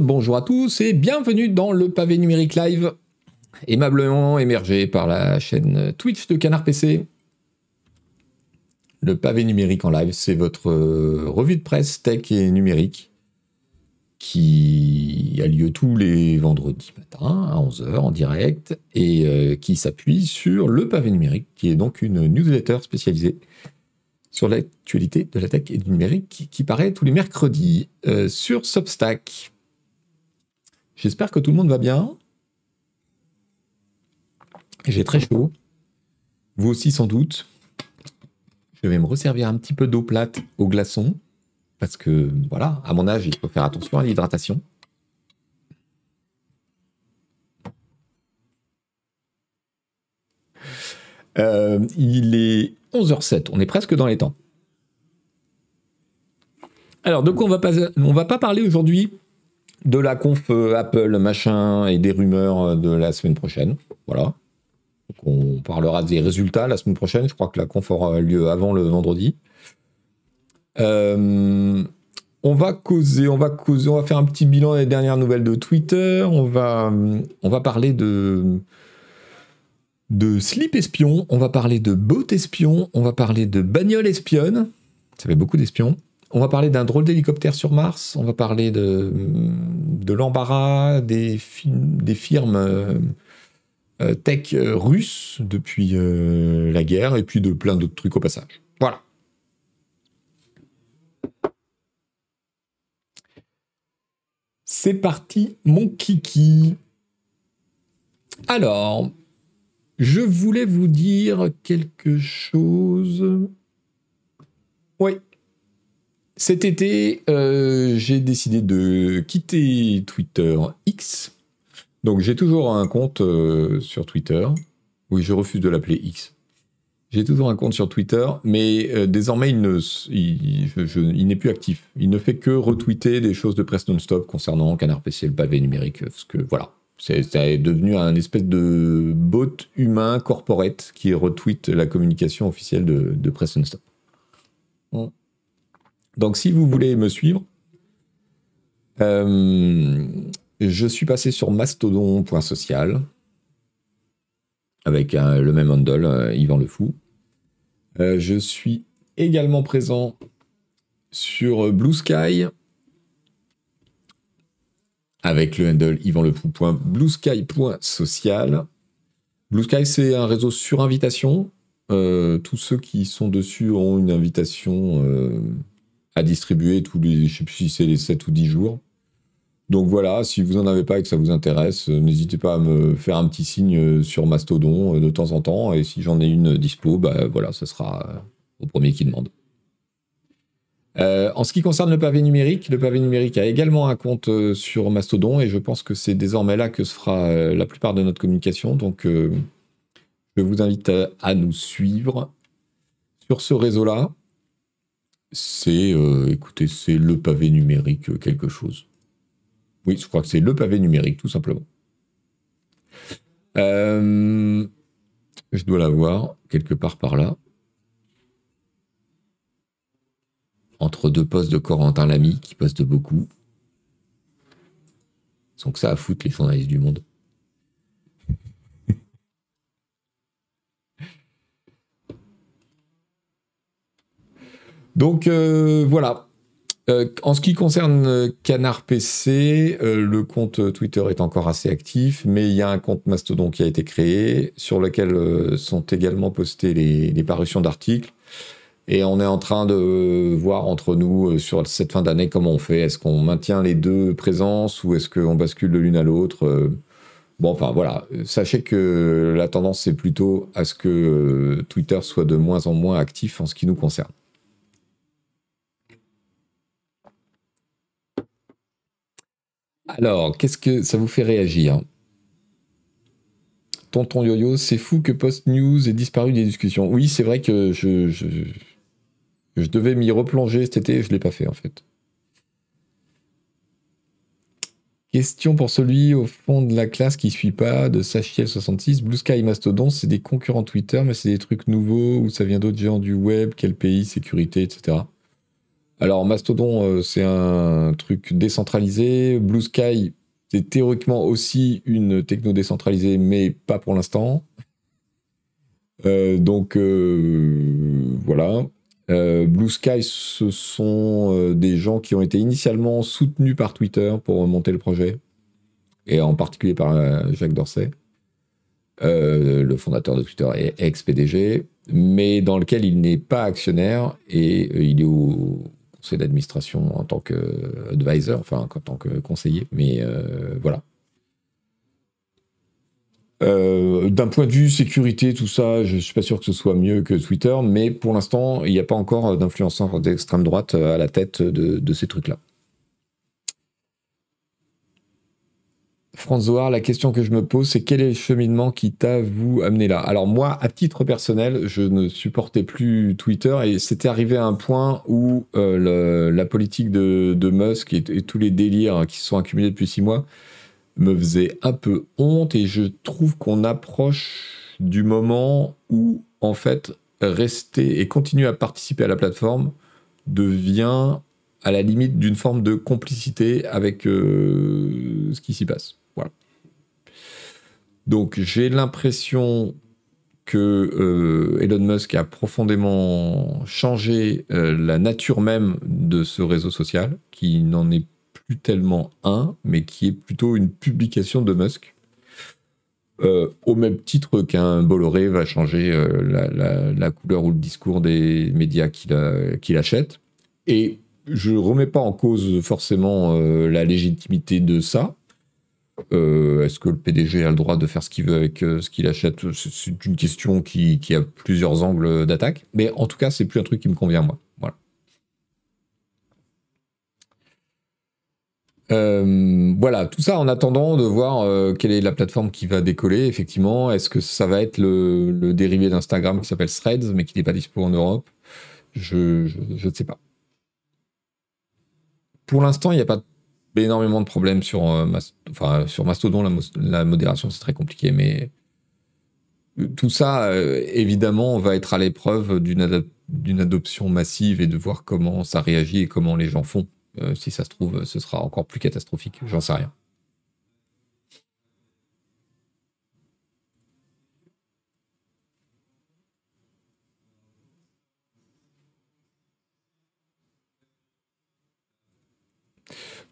Bonjour à tous et bienvenue dans le pavé numérique live, aimablement émergé par la chaîne Twitch de Canard PC. Le pavé numérique en live, c'est votre euh, revue de presse tech et numérique qui a lieu tous les vendredis matin à 11h en direct et euh, qui s'appuie sur le pavé numérique, qui est donc une newsletter spécialisée sur l'actualité de la tech et du numérique qui, paraît tous les mercredis euh, sur Substack. J'espère que tout le monde va bien. J'ai très chaud. Vous aussi sans doute. Je vais me resservir un petit peu d'eau plate au glaçon. Parce que, voilà, à mon âge, il faut faire attention à l'hydratation. Euh, il est 11h07, on est presque dans les temps. Alors, de quoi on va pas, on va pas parler aujourd'hui? De la conf euh, Apple machin et des rumeurs euh, de la semaine prochaine. Voilà. on parlera des résultats la semaine prochaine. Je crois que la conf aura lieu avant le vendredi. Euh, on va causer, on va causer, on va faire un petit bilan des dernières nouvelles de Twitter. On va, on va parler de de slip espion. On va parler de bot espion. On va parler de bagnole espionne. Ça fait beaucoup d'espions. On va parler d'un drôle d'hélicoptère sur Mars, on va parler de, l'embarras des, des firmes euh, euh, tech euh, russes depuis la guerre, et puis de plein d'autres trucs au passage. Voilà. C'est parti, mon kiki. Alors, je voulais vous dire quelque chose. Oui, cet été, euh, j'ai décidé de quitter Twitter X. Donc j'ai toujours un compte euh, sur Twitter. Oui, je refuse de l'appeler X. J'ai toujours un compte sur Twitter, mais euh, désormais il, n'est plus actif. Il ne fait que retweeter des choses de presse non-stop concernant Canard PC, le pavé numérique. Parce que voilà, c'est devenu un espèce de bot humain corporate qui retweet la communication officielle de, de presse non-stop. Donc si vous voulez me suivre, euh, je suis passé sur mastodon.social avec le même handle, euh, Yvan Le Fou. Euh, je suis également présent sur Blue Sky avec le handle yvanlefou.bluesky.social. Blue Sky, c'est un réseau sur invitation. tous ceux qui sont dessus ont une invitation à distribuer tous les, je sais plus si c'est les 7 ou 10 jours. Donc voilà, si vous en avez pas et que ça vous intéresse, euh, n'hésitez pas à me faire un petit signe euh, sur Mastodon euh, de temps en temps. Et si j'en ai une dispo, bah voilà, ce sera au premier qui demande. en ce qui concerne le pavé numérique, le pavé numérique a également un compte sur Mastodon et je pense que c'est désormais là que se fera la plupart de notre communication. Donc je vous invite à nous suivre sur ce réseau-là c'est, euh, écoutez, c'est le pavé numérique euh, quelque chose. Oui, je crois que c'est le pavé numérique, tout simplement. Euh, je dois l'avoir quelque part par là. Entre deux postes de Corentin Lamy, qui poste beaucoup. Que ça à foutre, les journalistes du monde. Donc euh, voilà. Euh, en ce qui concerne euh, Canard PC, le compte Twitter est encore assez actif, mais il y a un compte Mastodon qui a été créé, sur lequel sont également postées les, parutions d'articles. Et on est en train de voir entre nous sur cette fin d'année comment on fait. Est-ce qu'on maintient les deux présences ou est-ce qu'on bascule de l'une à l'autre Bon, enfin voilà. Sachez que la tendance c'est plutôt à ce que Twitter soit de moins en moins actif en ce qui nous concerne. Alors, qu'est-ce que ça vous fait réagir? Tonton Yo-Yo, c'est fou que Post News ait disparu des discussions. Oui, c'est vrai que je, devais m'y replonger cet été, je ne l'ai pas fait en fait. Question pour celui au fond de la classe qui suit pas de Sachiel66. Blue Sky Mastodon, c'est des concurrents Twitter, mais c'est des trucs nouveaux ou ça vient d'autres géants du web, quel pays, sécurité, etc. Alors Mastodon, c'est un truc décentralisé. Blue Sky, c'est théoriquement aussi une techno décentralisée, mais pas pour l'instant. donc voilà. Blue Sky, ce sont des gens qui ont été initialement soutenus par Twitter pour monter le projet, et en particulier par Jacques Dorsey. Euh, le fondateur de Twitter est ex-PDG, mais dans lequel il n'est pas actionnaire et euh, il est au conseil d'administration en tant qu'advisor, enfin en tant que conseiller, mais euh, voilà. D'un point de vue sécurité, tout ça, je suis pas sûr que ce soit mieux que Twitter, mais pour l'instant, il n'y a pas encore d'influenceurs d'extrême droite à la tête de ces trucs-là. François, la question que je me pose, c'est quel est le cheminement qui t'a, vous, amené là? Alors moi, à titre personnel, je ne supportais plus Twitter et c'était arrivé à un point où euh, la politique de, Musk et, tous les délires qui se sont accumulés depuis six mois me faisaient un peu honte et je trouve qu'on approche du moment où, en fait, rester et continuer à participer à la plateforme devient à la limite d'une forme de complicité avec euh, ce qui s'y passe. Donc j'ai l'impression que euh, Elon Musk a profondément changé euh, la nature même de ce réseau social, qui n'en est plus tellement un, mais qui est plutôt une publication de Musk. Euh, au même titre qu'un Bolloré va changer la, couleur ou le discours des médias qu'il achète. Et je ne remets pas en cause forcément la légitimité de ça, euh, est-ce que le PDG a le droit de faire ce qu'il veut avec euh, ce qu'il achète? C'est une question qui, a plusieurs angles d'attaque. Mais en tout cas, c'est plus un truc qui me convient, moi. Voilà. Euh, voilà, tout ça en attendant de voir quelle est la plateforme qui va décoller, effectivement. Est-ce que ça va être le, dérivé d'Instagram qui s'appelle Threads, mais qui n'est pas dispo en Europe? Je, ne sais pas. Pour l'instant, il n'y a pas énormément de problèmes sur, euh, enfin, sur Mastodon. La, modération, c'est très compliqué, mais tout ça, euh, évidemment, va être à l'épreuve d'une adoption massive et de voir comment ça réagit et comment les gens font. Euh, si ça se trouve, ce sera encore plus catastrophique. J'en sais rien.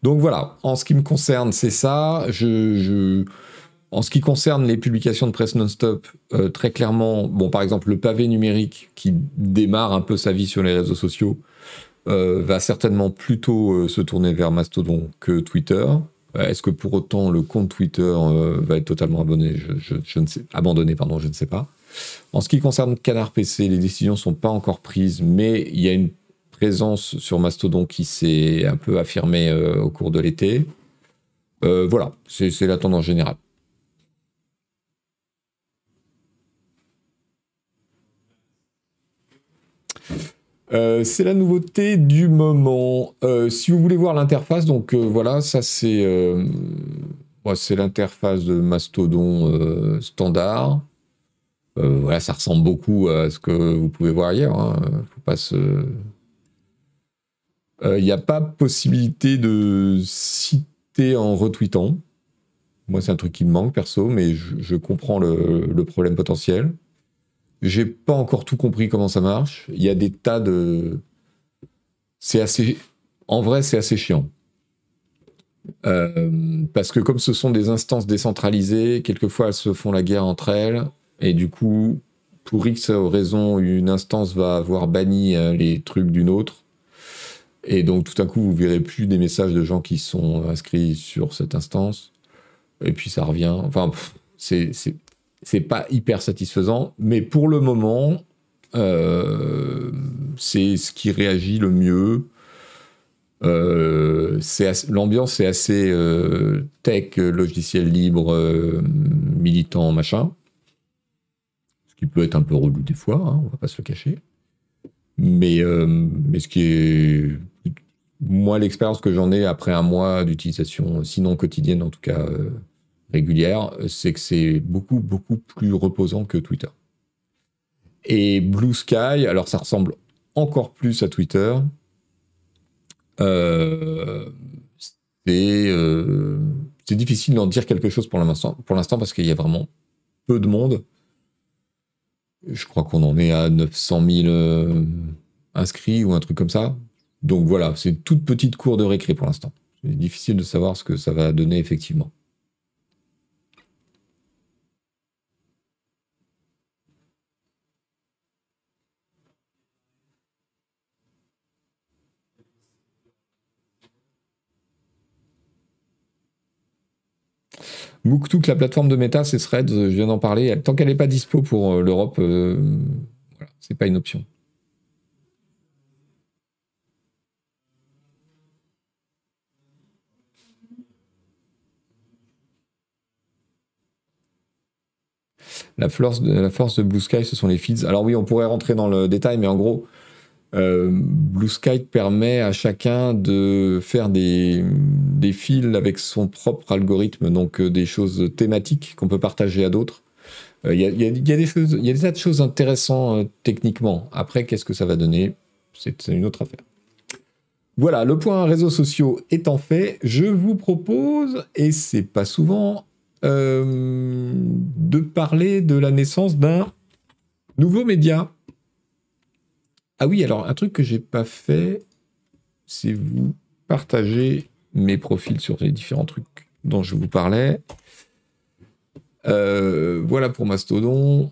Donc voilà, en ce qui me concerne, c'est ça. En ce qui concerne les publications de presse non-stop, euh, très clairement, bon, par exemple, le pavé numérique qui démarre un peu sa vie sur les réseaux sociaux euh, va certainement plutôt euh, se tourner vers Mastodon que Twitter. Est-ce que pour autant le compte Twitter va être totalement abonné je, ne sais, abandonné pardon, je ne sais pas. En ce qui concerne Canard PC, les décisions ne sont pas encore prises, mais il y a une présence sur Mastodon qui s'est un peu affirmée euh, au cours de l'été. Euh, voilà, c'est la tendance générale. Euh, c'est la nouveauté du moment. si vous voulez voir l'interface, donc voilà, ça c'est l'interface de Mastodon standard. voilà, ça ressemble beaucoup à ce que vous pouvez voir ne hein. Faut pas se il euh, n'y a pas possibilité de citer en retweetant. Moi, c'est un truc qui me manque perso, mais je, comprends le, problème potentiel. J'ai pas encore tout compris comment ça marche. Il y a des tas de. C'est assez. En vrai, c'est assez chiant. Euh, parce que comme ce sont des instances décentralisées, quelquefois elles se font la guerre entre elles, et du coup, pour X raison, une instance va avoir banni euh, les trucs d'une autre, et donc tout à coup, vous verrez plus des messages de gens qui sont inscrits sur cette instance. Et puis ça revient. Enfin, c'est c'est pas hyper satisfaisant, mais pour le moment, euh, c'est ce qui réagit le mieux. Euh, L'ambiance est assez euh, tech, logiciel libre, euh, militant, machin. Ce qui peut être un peu relou des fois, hein, on va pas se le cacher. Mais, mais ce qui est moi, l'expérience que j'en ai après un mois d'utilisation, sinon quotidienne, en tout cas euh, régulière, c'est que c'est beaucoup, beaucoup plus reposant que Twitter. Et Blue Sky, alors ça ressemble encore plus à Twitter, Euh, euh, c'est difficile d'en dire quelque chose pour l'instant, pour l'instant parce qu'il y a vraiment peu de monde. Je crois qu'on en est à 900 000 inscrits ou un truc comme ça. Donc voilà, c'est une toute petite cour de récré pour l'instant. C'est difficile de savoir ce que ça va donner effectivement. Mooktook, la plateforme de méta, c'est Threads, je viens d'en parler. Tant qu'elle n'est pas dispo pour euh, l'Europe, euh, voilà, c'est pas une option. La force, de, Blue Sky, ce sont les feeds. Alors oui, on pourrait rentrer dans le détail, mais en gros, euh, Blue Sky permet à chacun de faire des, des fils avec son propre algorithme, donc euh, des choses thématiques qu'on peut partager à d'autres. Il y, a, des choses, il y a des tas de choses intéressantes euh, techniquement. Après, qu'est-ce que ça va donner? C'est une autre affaire. Voilà, le point réseaux sociaux étant fait, je vous propose, et c'est pas souvent, euh, de parler de la naissance d'un nouveau média. Ah oui, alors un truc que j'ai pas fait, c'est vous partager mes profils sur les différents trucs dont je vous parlais. Euh, voilà pour Mastodon.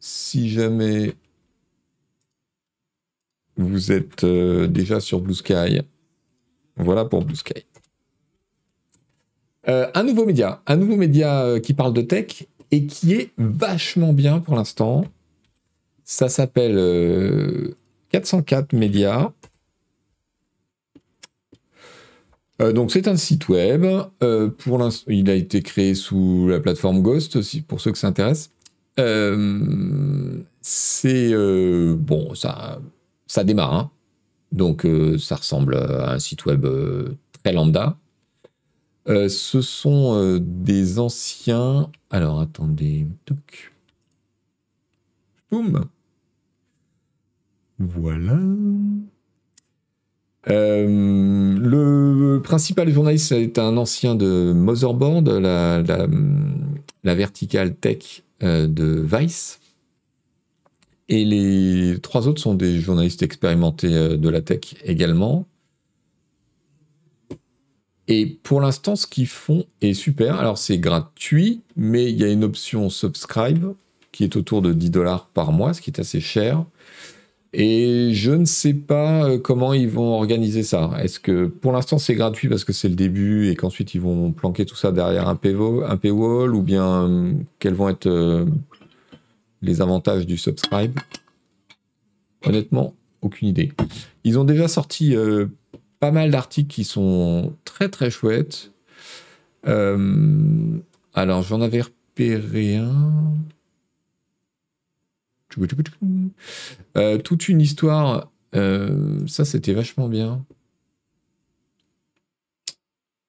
Si jamais vous êtes euh, déjà sur Blue Sky, voilà pour Blue Sky. Euh, un nouveau média, un nouveau média euh, qui parle de tech et qui est vachement bien pour l'instant. Ça s'appelle 404 euh, Médias. donc c'est un site web. pour l'instant, il a été créé sous la plateforme Ghost pour ceux que ça intéresse. c'est bon, ça, ça démarre. Hein. Donc ça ressemble à un site web très lambda. Euh, ce sont euh, des anciens. Alors attendez. Boum. Voilà. Euh, le principal journaliste est un ancien de Motherboard, la, la, la verticale tech de Vice. Et les trois autres sont des journalistes expérimentés de la tech également. Et pour l'instant, ce qu'ils font est super. Alors, c'est gratuit, mais il y a une option subscribe qui est autour de 10 dollars par mois, ce qui est assez cher. Et je ne sais pas euh, comment ils vont organiser ça. Est-ce que pour l'instant c'est gratuit parce que c'est le début et qu'ensuite ils vont planquer tout ça derrière un, paywall ou bien euh, quels vont être euh, les avantages du subscribe? Honnêtement, aucune idée. Ils ont déjà sorti pas mal d'articles qui sont très très chouettes. Euh, alors j'en avais repéré un. Euh, toute une histoire. Euh, ça c'était vachement bien.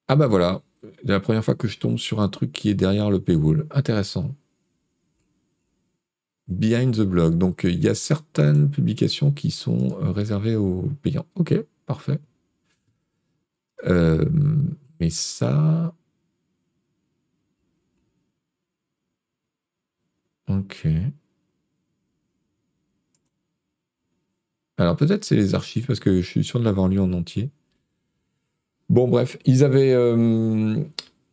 Ah bah voilà, la première fois que je tombe sur un truc qui est derrière le paywall. Intéressant. Behind the blog. Donc il y a certaines publications qui sont réservées aux payants. Ok, parfait. Euh, mais ça. Ok. Alors peut-être c'est les archives parce que je suis sûr de l'avoir lu en entier. Bon bref, ils avaient euh,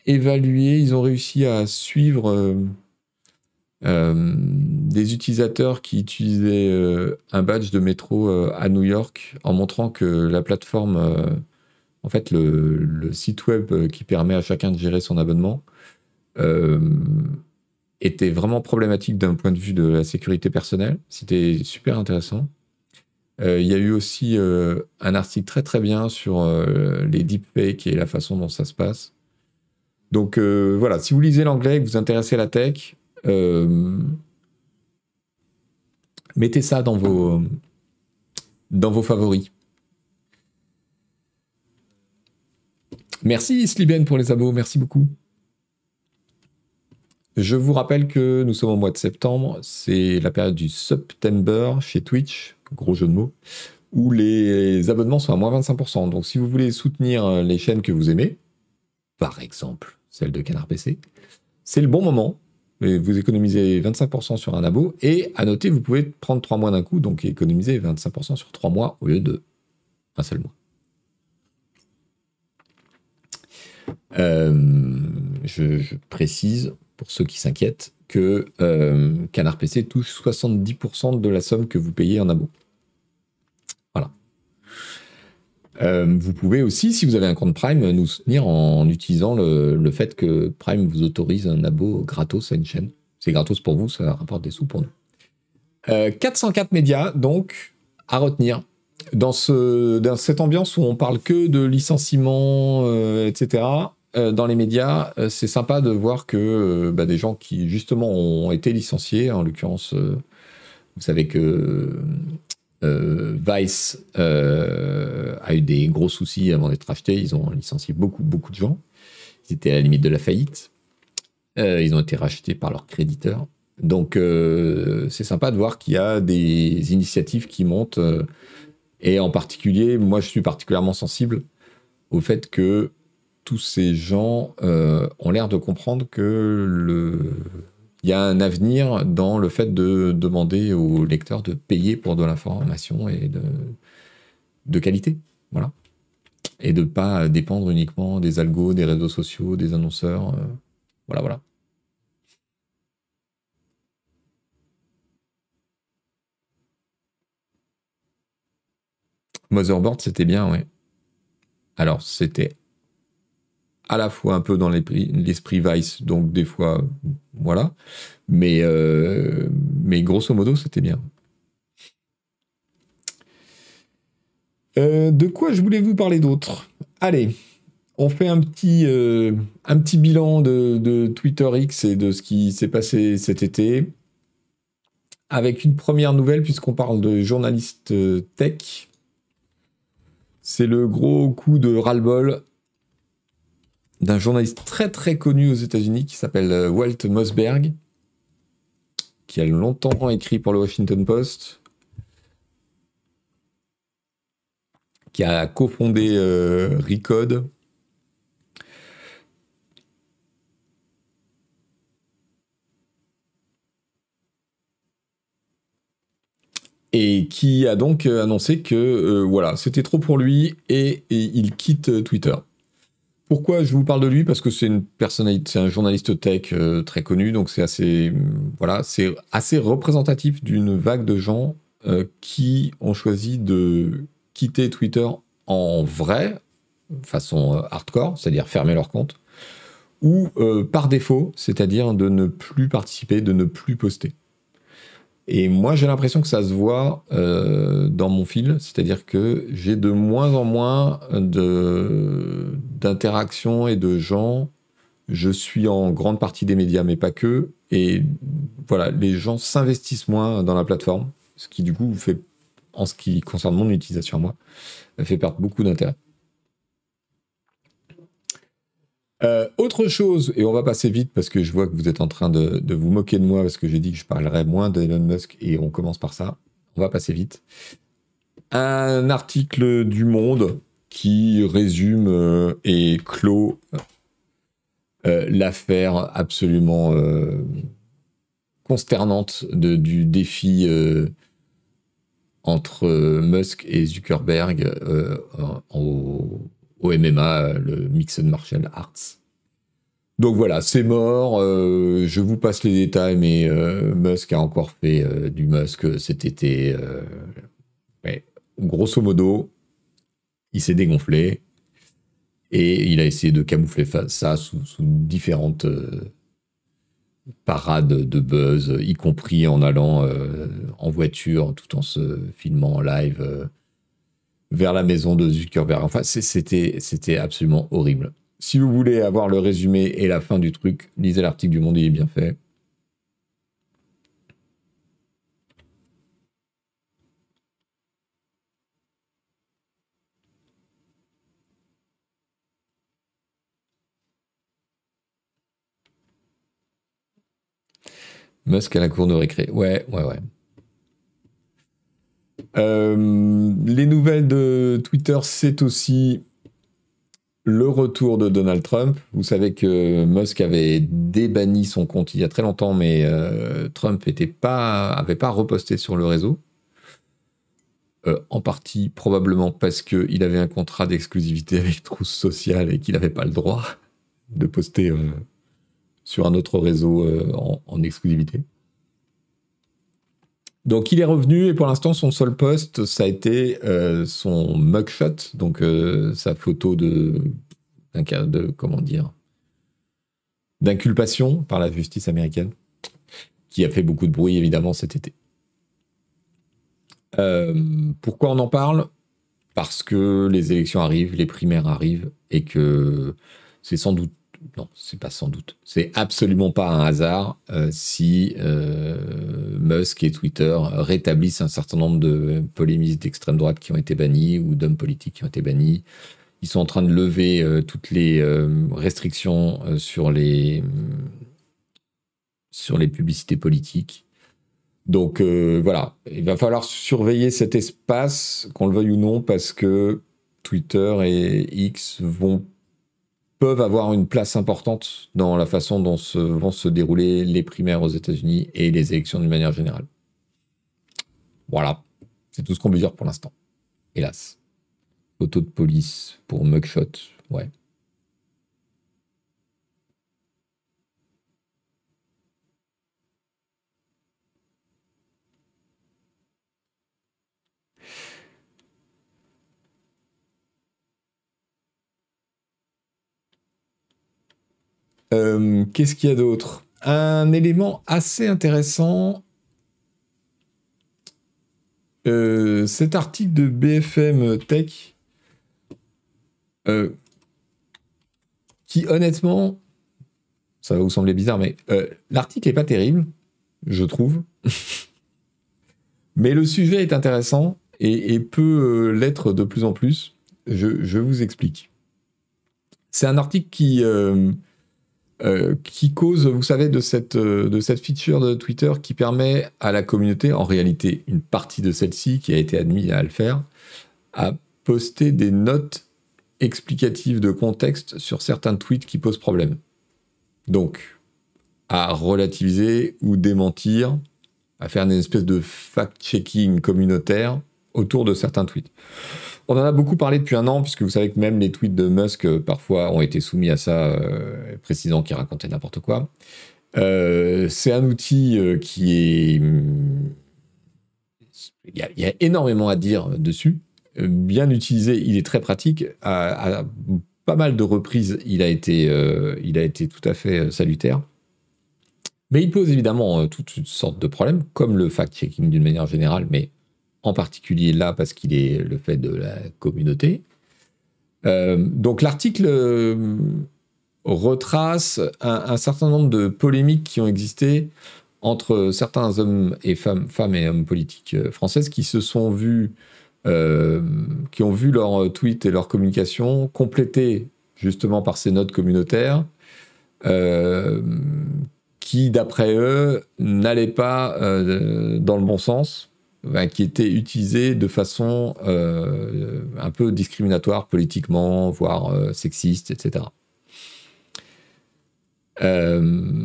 évalué, ils ont réussi à suivre euh, des utilisateurs qui utilisaient un badge de métro à New York en montrant que la plateforme en fait, le, site web euh, qui permet à chacun de gérer son abonnement euh, était vraiment problématique d'un point de vue de la sécurité personnelle. C'était super intéressant. Euh, il y a eu aussi un article très très bien sur les deepfakes et la façon dont ça se passe. Donc voilà, si vous lisez l'anglais et que vous intéressez à la tech, mettez ça dans vos, dans vos favoris. Merci Sliben pour les abos, merci beaucoup. Je vous rappelle que nous sommes au mois de septembre, c'est la période du September chez Twitch, gros jeu de mots. où les abonnements sont à moins 25%. Donc si vous voulez soutenir les chaînes que vous aimez, par exemple celle de Canard PC, c'est le bon moment. Vous économisez 25% sur un abo et à noter, vous pouvez prendre 3 mois d'un coup, donc économiser 25% sur 3 mois au lieu de un seul mois. Euh, je, précise, pour ceux qui s'inquiètent, que euh, Canard PC touche 70% de la somme que vous payez en abo. Voilà. Euh, vous pouvez aussi, si vous avez un compte Prime, nous soutenir en utilisant le, fait que Prime vous autorise un abo gratos à une chaîne. C'est gratos pour vous, ça rapporte des sous pour nous. 404 médias, donc, à retenir. Dans, ce, dans cette ambiance où on parle que de licenciements, etc., euh, dans les médias, euh, c'est sympa de voir que euh, bah, des gens qui justement ont été licenciés, en l'occurrence, vous savez que Vice a eu des gros soucis avant d'être acheté, ils ont licencié beaucoup, beaucoup de gens, ils étaient à la limite de la faillite, ils ont été rachetés par leurs créditeurs. Donc c'est sympa de voir qu'il y a des initiatives qui montent, et en particulier, moi je suis particulièrement sensible au fait que tous ces gens euh, ont l'air de comprendre que il y a un avenir dans le fait de demander aux lecteurs de payer pour de l'information et de, de qualité. Voilà. Et de ne pas dépendre uniquement des algos, des réseaux sociaux, des annonceurs. Euh, voilà, voilà. Motherboard, c'était bien, oui. Alors, c'était à la fois un peu dans l'esprit Vice, donc des fois, voilà. Mais, euh, grosso modo, c'était bien. Euh, de quoi je voulais vous parler d'autre? Allez, on fait un petit, euh, un petit bilan de, de, Twitter X et de ce qui s'est passé cet été. Avec une première nouvelle, puisqu'on parle de journalistes tech. C'est le gros coup de ras-le-bol d'un journaliste très très connu aux États-Unis qui s'appelle euh, Walt Mossberg, qui a longtemps écrit pour le Washington Post, qui a cofondé euh, Recode. Et qui a donc euh, annoncé que voilà, c'était trop pour lui et il quitte Twitter. Pourquoi je vous parle de lui? Parce que c'est une personnalité, c'est un journaliste tech euh, très connu, donc c'est assez, voilà, c'est assez représentatif d'une vague de gens euh, qui ont choisi de quitter Twitter en vrai, façon euh, hardcore, c'est-à-dire fermer leur compte, ou par défaut, c'est-à-dire de ne plus participer, de ne plus poster. Et moi, j'ai l'impression que ça se voit euh, dans mon fil, c'est-à-dire que j'ai de moins en moins d'interactions et de gens. Je suis en grande partie des médias, mais pas que. Et voilà, les gens s'investissent moins dans la plateforme, ce qui du coup fait, en ce qui concerne mon utilisation moi, fait perdre beaucoup d'intérêt. Euh, autre chose, et on va passer vite parce que je vois que vous êtes en train de, vous moquer de moi parce que j'ai dit que je parlerais moins d'Elon Musk et on commence par ça. On va passer vite. Un article du Monde qui résume euh, et clôt euh, l'affaire absolument consternante du défi entre Musk et Zuckerberg au au MMA, le Mixed Martial Arts. Donc voilà, c'est mort. Euh, je vous passe les détails, mais euh, Musk a encore fait euh, du Musk cet été. Grosso modo, il s'est dégonflé et il a essayé de camoufler ça sous, sous différentes parades de buzz, y compris en allant en voiture tout en se filmant en live vers la maison de Zuckerberg. Enfin, c'était absolument horrible. Si vous voulez avoir le résumé et la fin du truc, lisez l'article du Monde, il est bien fait. Musk à la cour de récré. Ouais, ouais, ouais. Les nouvelles de Twitter, c'est aussi le retour de Donald Trump. Vous savez que Musk avait débanni son compte il y a très longtemps, mais Trump n'avait pas, avait pas reposté sur le réseau. Euh, en partie probablement parce qu'il avait un contrat d'exclusivité avec Trousse Sociale et qu'il n'avait pas le droit de poster euh, sur un autre réseau euh, en, exclusivité. Donc il est revenu et pour l'instant son seul post ça a été son mugshot, donc sa photo de, d'inculpation par la justice américaine, qui a fait beaucoup de bruit évidemment cet été. Euh, pourquoi on en parle? Parce que les élections arrivent, les primaires arrivent, et que c'est sans doute, non, c'est pas sans doute, c'est absolument pas un hasard euh, si euh, Musk et Twitter rétablissent un certain nombre de polémistes d'extrême droite qui ont été bannis ou d'hommes politiques qui ont été bannis. Ils sont en train de lever toutes les restrictions sur les sur les publicités politiques. Donc euh, voilà, il va falloir surveiller cet espace, qu'on le veuille ou non, parce que Twitter et X vont peuvent avoir une place importante dans la façon dont vont se dérouler les primaires aux États-Unis et les élections d'une manière générale. Voilà, c'est tout ce qu'on peut dire pour l'instant. Hélas. Photo de police pour mugshot, ouais. Euh, qu'est-ce qu'il y a d'autre? Un élément assez intéressant. Euh, cet article de BFM Tech, euh, qui honnêtement, ça va vous sembler bizarre, mais l'article n'est pas terrible, je trouve. mais le sujet est intéressant et, peut l'être de plus en plus. Je, vous explique. C'est un article qui qui cause, vous savez, de cette, euh, de cette feature de Twitter qui permet à la communauté, en réalité une partie de celle-ci qui a été admise à le faire, à poster des notes explicatives de contexte sur certains tweets qui posent problème. Donc, à relativiser ou démentir, à faire une espèce de fact-checking communautaire autour de certains tweets. On en a beaucoup parlé depuis un an, puisque vous savez que même les tweets de Musk, euh, parfois, ont été soumis à ça, euh, précisant qu'il racontait n'importe quoi. Euh, c'est un outil qui est... Il y, a, énormément à dire dessus. Bien utilisé, il est très pratique. À, pas mal de reprises, il a été, il a été tout à fait salutaire. Mais il pose évidemment toutes sortes de problèmes, comme le fact-checking d'une manière générale, mais en particulier là parce qu'il est le fait de la communauté. Euh, donc l'article euh, retrace un, certain nombre de polémiques qui ont existé entre certains hommes et femmes, femmes et hommes politiques euh, françaises qui se sont vus, qui ont vu leur tweet et leur communication complétées justement par ces notes communautaires, qui d'après eux n'allaient pas dans le bon sens qui était utilisé de façon euh, un peu discriminatoire politiquement, voire euh, sexiste, etc. Euh,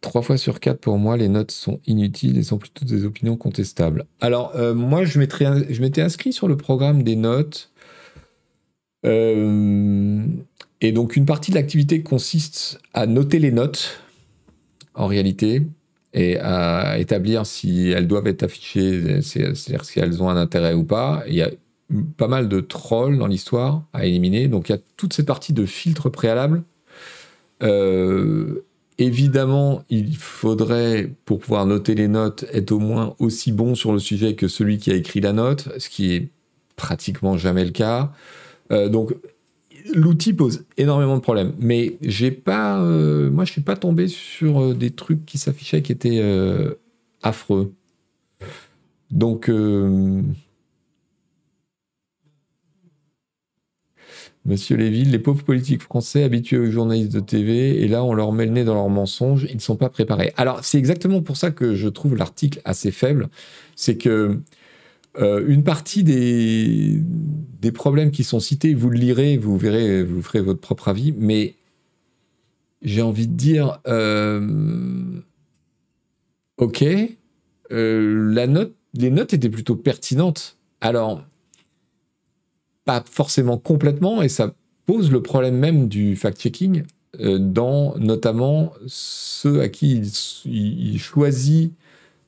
trois fois sur quatre, pour moi, les notes sont inutiles et sont plutôt des opinions contestables. Alors, moi, je m'étais inscrit sur le programme des notes. et donc, une partie de l'activité consiste à noter les notes en réalité, et à établir si elles doivent être affichées, c'est-à-dire si elles ont un intérêt ou pas. Il y a pas mal de trolls dans l'histoire à éliminer, donc il y a toute cette partie de filtre préalable. Euh, évidemment, il faudrait, pour pouvoir noter les notes, être au moins aussi bon sur le sujet que celui qui a écrit la note, ce qui est pratiquement jamais le cas. Euh, donc, l'outil pose énormément de problèmes. Mais j'ai pas, euh, moi, je suis pas tombé sur euh, des trucs qui s'affichaient qui étaient euh, affreux. Donc, Monsieur Léville, les pauvres politiques français habitués aux journalistes de TV, et là on leur met le nez dans leurs mensonges, ils ne sont pas préparés. Alors c'est exactement pour ça que je trouve l'article assez faible, c'est que euh, une partie des, des problèmes qui sont cités, vous le lirez, vous verrez, vous ferez votre propre avis, mais j'ai envie de dire, euh, ok, euh, les notes étaient plutôt pertinentes. Alors, pas forcément complètement, et ça pose le problème même du fact-checking, dans notamment ceux à qui il, choisit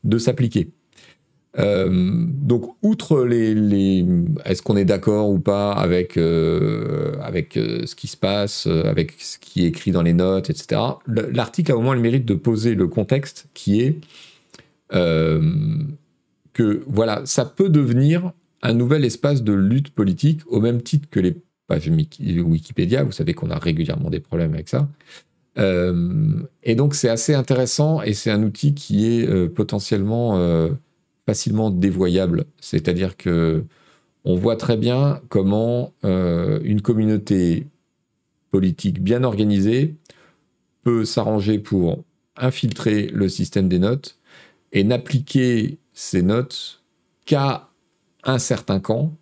de s'appliquer. Euh, donc, outre les, est-ce qu'on est d'accord ou pas avec, euh, avec ce qui se passe, avec ce qui est écrit dans les notes, etc., l'article a au moins le mérite de poser le contexte qui est que, voilà, ça peut devenir un nouvel espace de lutte politique, au même titre que les pages Wikipédia. Vous savez qu'on a régulièrement des problèmes avec ça. Euh, et donc c'est assez intéressant et c'est un outil qui est euh, potentiellement euh, facilement dévoyable. C'est-à-dire que on voit très bien comment une communauté politique bien organisée peut s'arranger pour infiltrer le système des notes et n'appliquer ces notes qu'à un certain camp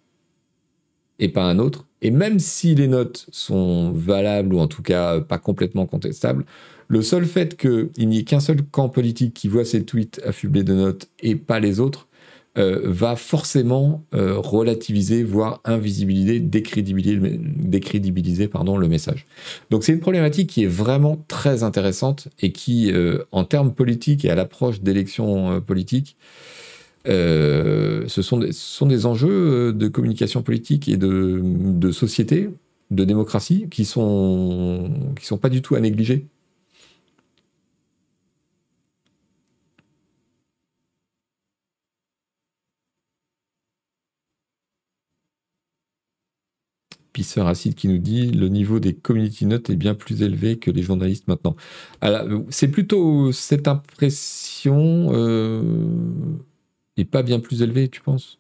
et pas un autre. Et même si les notes sont valables ou en tout cas pas complètement contestables, le seul fait qu'il n'y ait qu'un seul camp politique qui voit ces tweets affublés de notes et pas les autres euh, va forcément euh, relativiser, voire invisibiliser, décrédibiliser, le message. Donc c'est une problématique qui est vraiment très intéressante et qui, euh, en termes politiques et à l'approche d'élections politiques, ce, sont des, enjeux de communication politique et de, de société, de démocratie, qui sont, qui sont pas du tout à négliger. Pisseur Acide qui nous dit le niveau des community notes est bien plus élevé que les journalistes maintenant. C'est plutôt cette impression. Euh, et pas bien plus élevé, tu penses?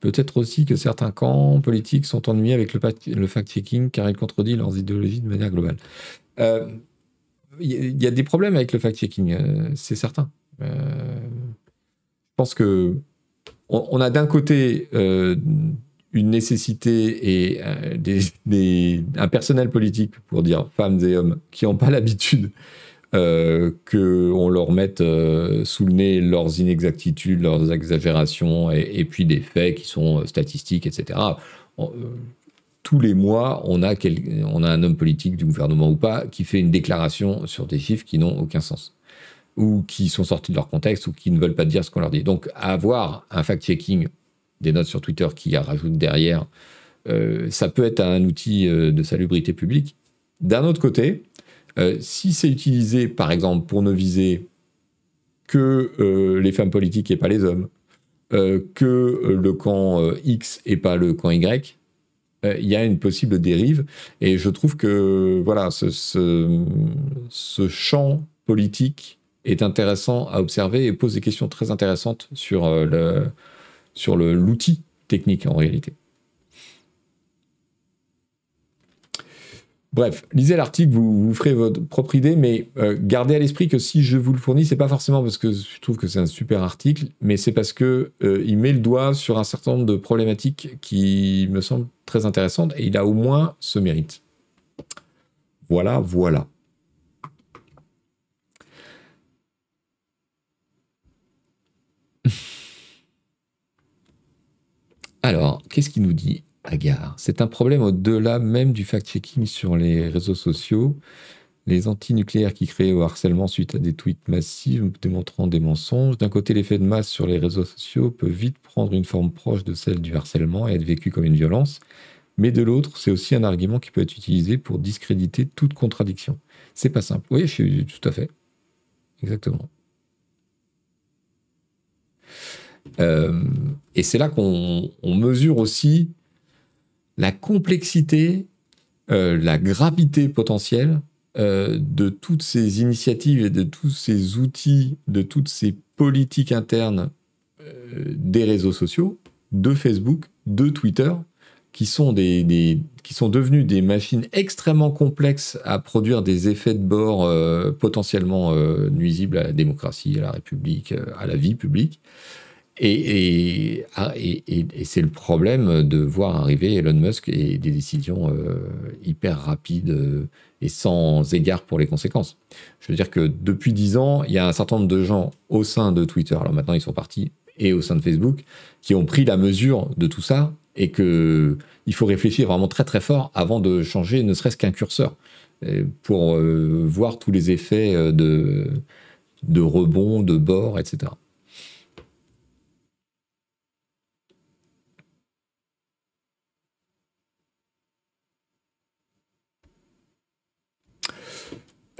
Peut-être aussi que certains camps politiques sont ennuyés avec le, fact-checking car ils contredisent leurs idéologies de manière globale. Il euh, y, a des problèmes avec le fact-checking, euh, c'est certain. Euh, pense que on, a d'un côté une nécessité et un personnel politique, pour dire femmes et hommes, qui n'ont pas l'habitude euh, qu'on leur mette sous le nez leurs inexactitudes, leurs exagérations, et, puis des faits qui sont statistiques, etc. tous les mois, on a, un homme politique du gouvernement ou pas qui fait une déclaration sur des chiffres qui n'ont aucun sens ou qui sont sortis de leur contexte ou qui ne veulent pas dire ce qu'on leur dit. Donc avoir un fact-checking des notes sur Twitter qui rajoute derrière, euh, ça peut être un outil euh, de salubrité publique. D'un autre côté, euh, si c'est utilisé par exemple pour ne viser que les femmes politiques et pas les hommes, que le camp X et pas le camp Y, il y a une possible dérive. Et je trouve que voilà, ce, champ politique est intéressant à observer et pose des questions très intéressantes euh, sur l'outil technique en réalité. Bref, lisez l'article, vous, vous ferez votre propre idée, mais euh, gardez à l'esprit que si je vous le fournis, c'est pas forcément parce que je trouve que c'est un super article, mais c'est parce que euh, il met le doigt sur un certain nombre de problématiques qui me semblent très intéressantes et il a au moins ce mérite. Voilà, voilà. Alors, qu'est-ce qu'il nous dit? C'est un problème au-delà même du fact-checking sur les réseaux sociaux. Les antinucléaires qui créent au harcèlement suite à des tweets massifs démontrant des mensonges. D'un côté, l'effet de masse sur les réseaux sociaux peut vite prendre une forme proche de celle du harcèlement et être vécu comme une violence. Mais de l'autre, c'est aussi un argument qui peut être utilisé pour discréditer toute contradiction. C'est pas simple. Oui, tout à fait. Exactement. Euh, et c'est là qu'on mesure aussi la complexité, la gravité potentielle de toutes ces initiatives et de tous ces outils, de toutes ces politiques internes des réseaux sociaux, de Facebook, de Twitter, qui sont, des, devenus des machines extrêmement complexes à produire des effets de bord euh, potentiellement euh, nuisibles à la démocratie, à la République, euh, à la vie publique. Et, ah, et, c'est le problème de voir arriver Elon Musk et des décisions hyper rapides et sans égard pour les conséquences. Je veux dire que depuis dix ans, il y a un certain nombre de gens au sein de Twitter, alors maintenant ils sont partis, et au sein de Facebook, qui ont pris la mesure de tout ça et que il faut réfléchir vraiment très très fort avant de changer ne serait-ce qu'un curseur pour euh, voir tous les effets euh, de, de rebond, de bord, etc.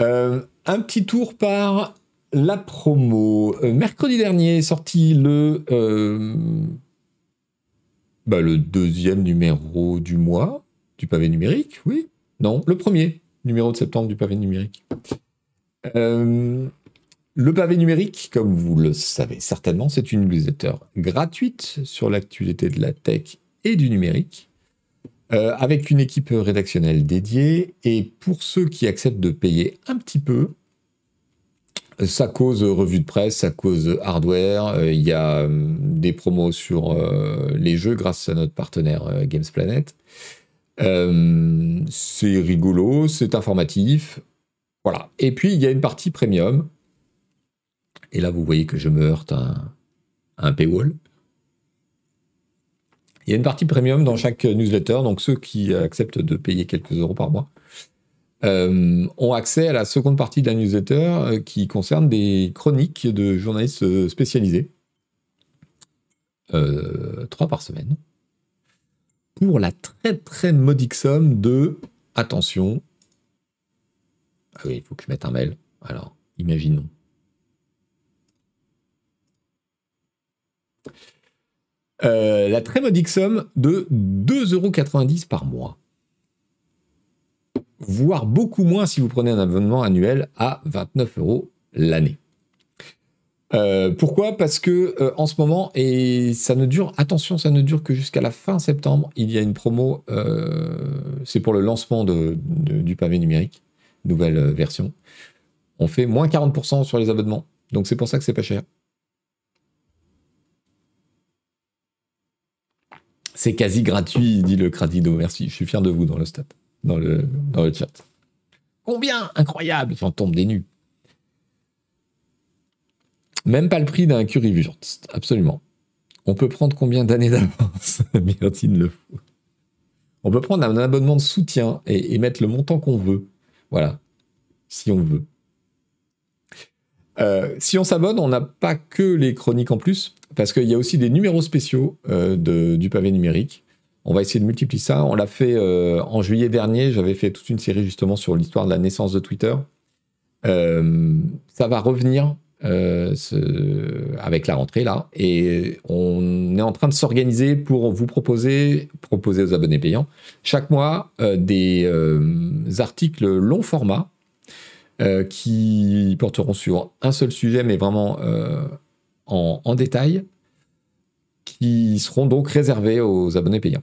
Euh, un petit tour par la promo. mercredi dernier est sorti le bah, le deuxième numéro du mois du pavé numérique, oui. Non, le premier numéro de septembre du pavé numérique. Euh, le pavé numérique, comme vous le savez certainement, c'est une newsletter gratuite sur l'actualité de la tech et du numérique, euh, avec une équipe rédactionnelle dédiée. Et pour ceux qui acceptent de payer un petit peu, ça cause revue de presse, ça cause hardware. Euh, il y a euh, des promos sur les jeux grâce à notre partenaire Games Planet. c'est rigolo, c'est informatif. Voilà. Et puis, il y a une partie premium. Et là, vous voyez que je me heurte à un paywall. Il y a une partie premium dans chaque newsletter, donc ceux qui acceptent de payer quelques euros par mois euh, ont accès à la seconde partie de la newsletter euh, qui concerne des chroniques de journalistes euh, spécialisés. trois par semaine. Pour la très très modique somme de, attention, ah oui, il faut que je mette un mail. Alors, imaginons. La très modique somme de 2,90€ par mois voire beaucoup moins si vous prenez un abonnement annuel à 29 euros l'année. Euh, pourquoi? Parce que euh, en ce moment, et ça ne dure, attention, ça ne dure que jusqu'à la fin septembre, il y a une promo, euh, c'est pour le lancement du pavé numérique, nouvelle version. On fait moins 40% sur les abonnements, donc c'est pour ça que c'est pas cher. C'est quasi gratuit, dit le Cradido, merci, je suis fier de vous dans le stade dans le, dans le chat. Combien? Incroyable on tombe des nues. Même pas le prix d'un Currywurst, absolument. On peut prendre combien d'années d'avance? Myrtine le fou. On peut prendre un abonnement de soutien et, mettre le montant qu'on veut. Voilà. Si on veut. Euh, si on s'abonne, on n'a pas que les chroniques en plus, parce qu'il y a aussi des numéros spéciaux euh, du pavé numérique. On va essayer de multiplier ça. On l'a fait euh, en juillet dernier. J'avais fait toute une série justement sur l'histoire de la naissance de Twitter. Ça va revenir avec la rentrée là. Et on est en train de s'organiser pour vous proposer, proposer aux abonnés payants, chaque mois des articles long format qui porteront sur un seul sujet, mais vraiment en détail, qui seront donc réservés aux abonnés payants.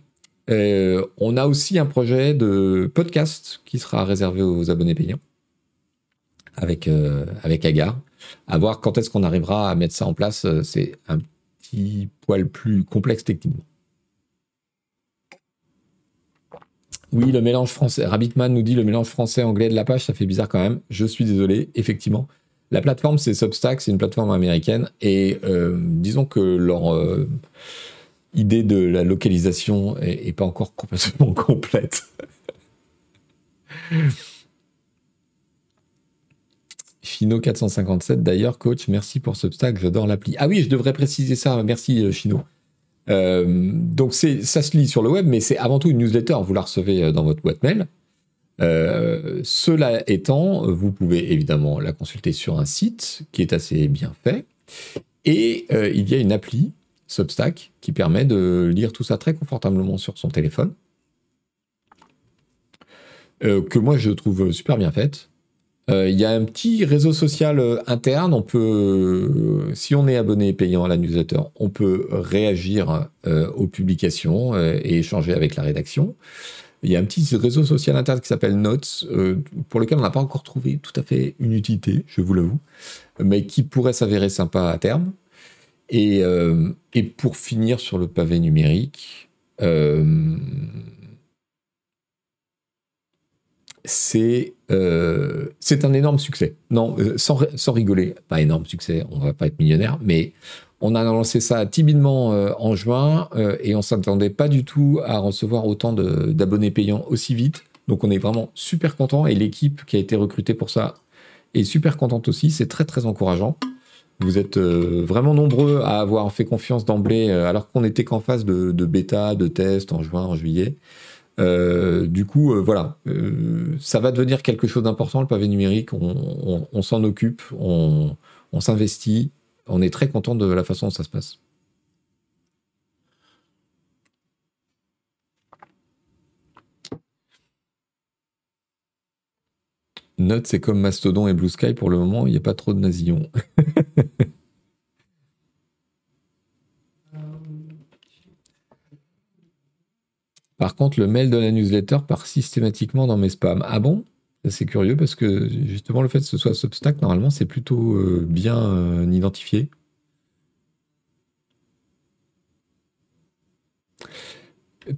Euh, on a aussi un projet de podcast qui sera réservé aux abonnés payants avec, euh, avec Agar. À voir quand est-ce qu'on arrivera à mettre ça en place. Euh, c'est un petit poil plus complexe techniquement. Oui, le mélange français. Rabbitman nous dit le mélange français-anglais de la page, ça fait bizarre quand même. Je suis désolé, effectivement. La plateforme, c'est Substack, c'est une plateforme américaine. Et disons que leur idée de la localisation est, pas encore complètement complète. Chino 457 d'ailleurs, coach, merci pour Substack, j'adore l'appli. Ah oui, je devrais préciser ça, merci euh, Chino. Euh, donc ça se lit sur le web, mais c'est avant tout une newsletter, vous la recevez euh, dans votre boîte mail. cela étant, vous pouvez évidemment la consulter sur un site qui est assez bien fait. Et il y a une appli Substack qui permet de lire tout ça très confortablement sur son téléphone. que moi je trouve super bien faite. Il y a un petit réseau social interne. On peut, si on est abonné payant à la newsletter, on peut réagir aux publications et échanger avec la rédaction. Il y a un petit réseau social interne qui s'appelle Notes, pour lequel on n'a pas encore trouvé tout à fait une utilité, je vous l'avoue, mais qui pourrait s'avérer sympa à terme. Et, pour finir sur le pavé numérique, euh, c'est euh, un énorme succès. Non, euh, sans, rigoler, pas énorme succès, on va pas être millionnaire, mais on a lancé ça timidement euh, en juin et on s'attendait pas du tout à recevoir autant d'abonnés payants aussi vite. Donc on est vraiment super content et l'équipe qui a été recrutée pour ça est super contente aussi. C'est très très encourageant. Vous êtes vraiment nombreux à avoir fait confiance d'emblée alors qu'on était qu'en phase de, bêta, de test en juin, en juillet. Euh, du coup, euh, voilà, euh, ça va devenir quelque chose d'important, le pavé numérique. On, s'en occupe, on, s'investit. On est très content de la façon dont ça se passe. Note, c'est comme Mastodon et Blue Sky pour le moment, il n'y a pas trop de nasillons. Par contre, le mail de la newsletter part systématiquement dans mes spams. Ah bon? C'est curieux parce que justement, le fait que ce soit Substack, normalement, c'est plutôt euh, bien euh, identifié.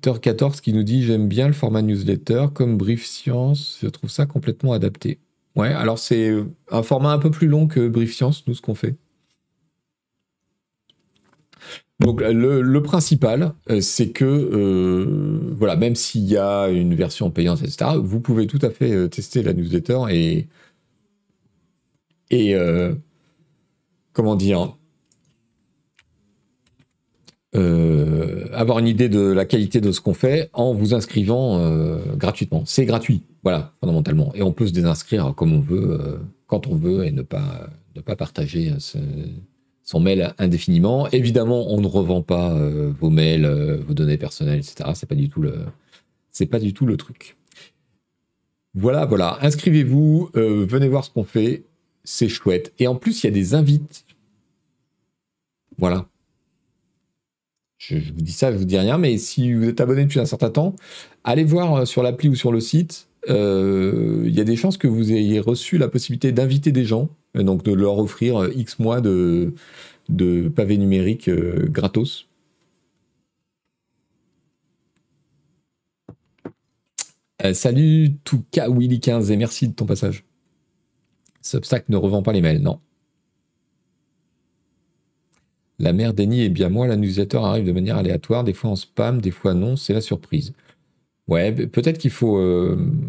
Tor 14 qui nous dit J'aime bien le format newsletter. Comme Brief Science, je trouve ça complètement adapté. Ouais, alors c'est un format un peu plus long que Brief Science, nous, ce qu'on fait. Donc le, principal, euh, c'est que euh, voilà, même s'il y a une version payante, etc., vous pouvez tout à fait euh, tester la newsletter et et comment dire avoir une idée de la qualité de ce qu'on fait en vous inscrivant gratuitement. C'est gratuit, voilà, fondamentalement, et on peut se désinscrire comme on veut, quand on veut, et ne pas ne pas partager ce, son mail indéfiniment. Évidemment, on ne revend pas euh, vos mails, euh, vos données personnelles, etc. C'est pas du tout le, c'est pas du tout le truc. Voilà, voilà. Inscrivez-vous, euh, venez voir ce qu'on fait. C'est chouette. Et en plus, il y a des invites. Voilà. Je, vous dis ça, je vous dis rien, mais si vous êtes abonné depuis un certain temps, allez voir sur l'appli ou sur le site. Il y a des chances que vous ayez reçu la possibilité d'inviter des gens donc de leur offrir euh, X mois de, de pavés numériques euh, gratos. Euh, salut Touka Willy 15 et merci de ton passage. Substack ne revend pas les mails, non. La mère d'Eni est bien moi, la arrive de manière aléatoire, des fois en spam, des fois non, c'est la surprise. Ouais, peut-être qu'il faut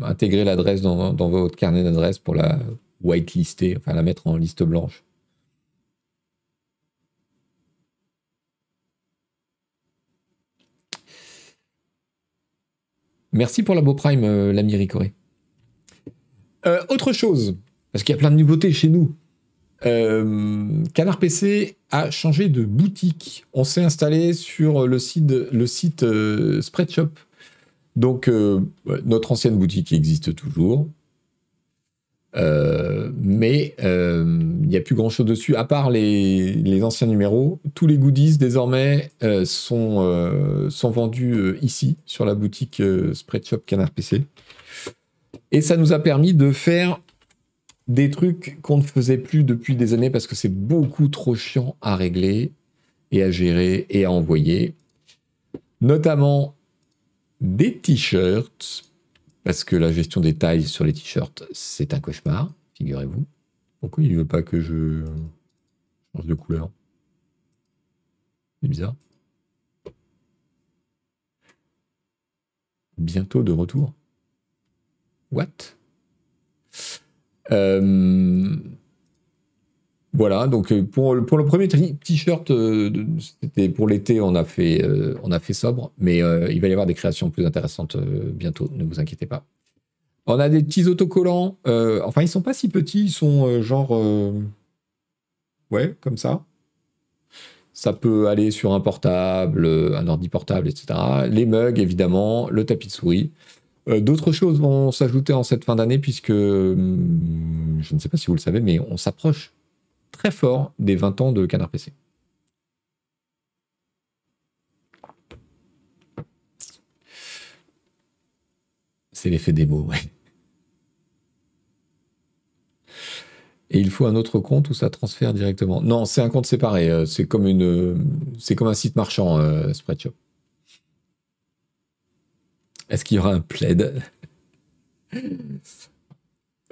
intégrer l'adresse dans, votre carnet d'adresse pour la, whitelister, enfin la mettre en liste blanche. Merci pour la beau prime, euh, l'ami Ricoré. Euh, autre chose, parce qu'il y a plein de nouveautés chez nous. Euh, Canard PC a changé de boutique. On s'est installé sur le site, le site Spreadshop. Donc, notre ancienne boutique existe toujours. Euh, mais euh, il n'y a plus grand chose dessus, à part les, anciens numéros. Tous les goodies désormais euh, sont, sont vendus ici, sur la boutique Spreadshop Canard PC. Et ça nous a permis de faire des trucs qu'on ne faisait plus depuis des années parce que c'est beaucoup trop chiant à régler et à gérer et à envoyer. Notamment des t-shirts parce que la gestion des tailles sur les t-shirts, c'est un cauchemar, figurez-vous. Pourquoi il ne veut pas que je change de couleur? C'est bizarre. Bientôt de retour? What? Euh, Voilà, donc euh, pour, le premier t-shirt, euh, c'était pour l'été, on, a fait, euh, on a fait sobre, mais il va y avoir des créations plus intéressantes bientôt, ne vous inquiétez pas. On a des petits autocollants, enfin ils sont pas si petits, ils sont genre... ouais, comme ça. Ça peut aller sur un portable, un ordi portable, etc. Les mugs, évidemment, le tapis de souris. D'autres choses vont s'ajouter en cette fin d'année puisque, hum, je ne sais pas si vous le savez, mais on s'approche très fort des 20 ans de Canard PC. C'est l'effet démo, ouais. Et il faut un autre compte où ça transfère directement? Non, c'est un compte séparé. Euh, c'est comme une, c'est comme un site marchand, euh, Spreadshop. Est-ce qu'il y aura un plaid?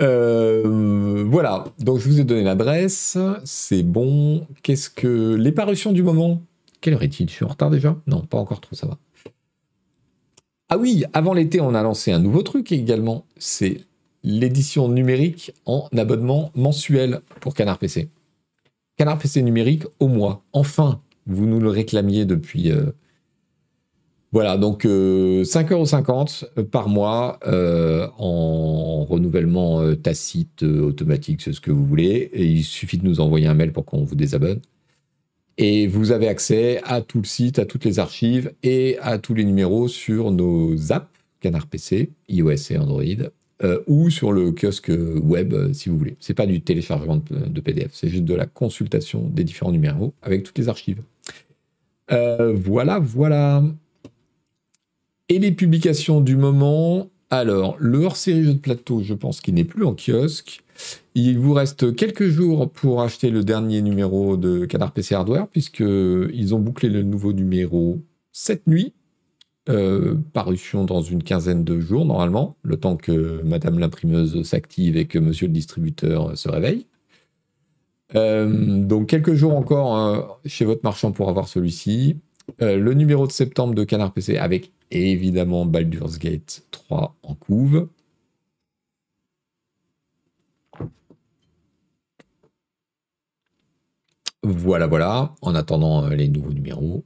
Euh, Voilà. Donc je vous ai donné l'adresse. C'est bon. Qu'est-ce que les parutions du moment? Quelle heure est-il? Je suis en retard déjà? Non, pas encore trop. Ça va. Ah oui, avant l'été, on a lancé un nouveau truc également. C'est l'édition numérique en abonnement mensuel pour Canard PC. Canard PC numérique au mois. Enfin, vous nous le réclamiez depuis. Euh, voilà, donc 5,50€ euh, par mois euh, en renouvellement tacite, automatique, c'est ce que vous voulez. Et il suffit de nous envoyer un mail pour qu'on vous désabonne. Et vous avez accès à tout le site, à toutes les archives et à tous les numéros sur nos apps Canard PC, iOS et Android, euh, ou sur le kiosque web euh, si vous voulez. C'est pas du téléchargement de, PDF, c'est juste de la consultation des différents numéros avec toutes les archives. Euh, voilà, voilà. Et les publications du moment. Alors, le hors-série de plateau, je pense qu'il n'est plus en kiosque. Il vous reste quelques jours pour acheter le dernier numéro de Canard PC Hardware, puisqu'ils ont bouclé le nouveau numéro cette nuit. Euh, parution dans une quinzaine de jours, normalement, le temps que Madame l'imprimeuse s'active et que Monsieur le distributeur se réveille. Euh, donc, quelques jours encore euh, chez votre marchand pour avoir celui-ci. le numéro de septembre de Canard PC avec évidemment Baldur's Gate 3 en couve. Voilà, voilà, en attendant euh, les nouveaux numéros.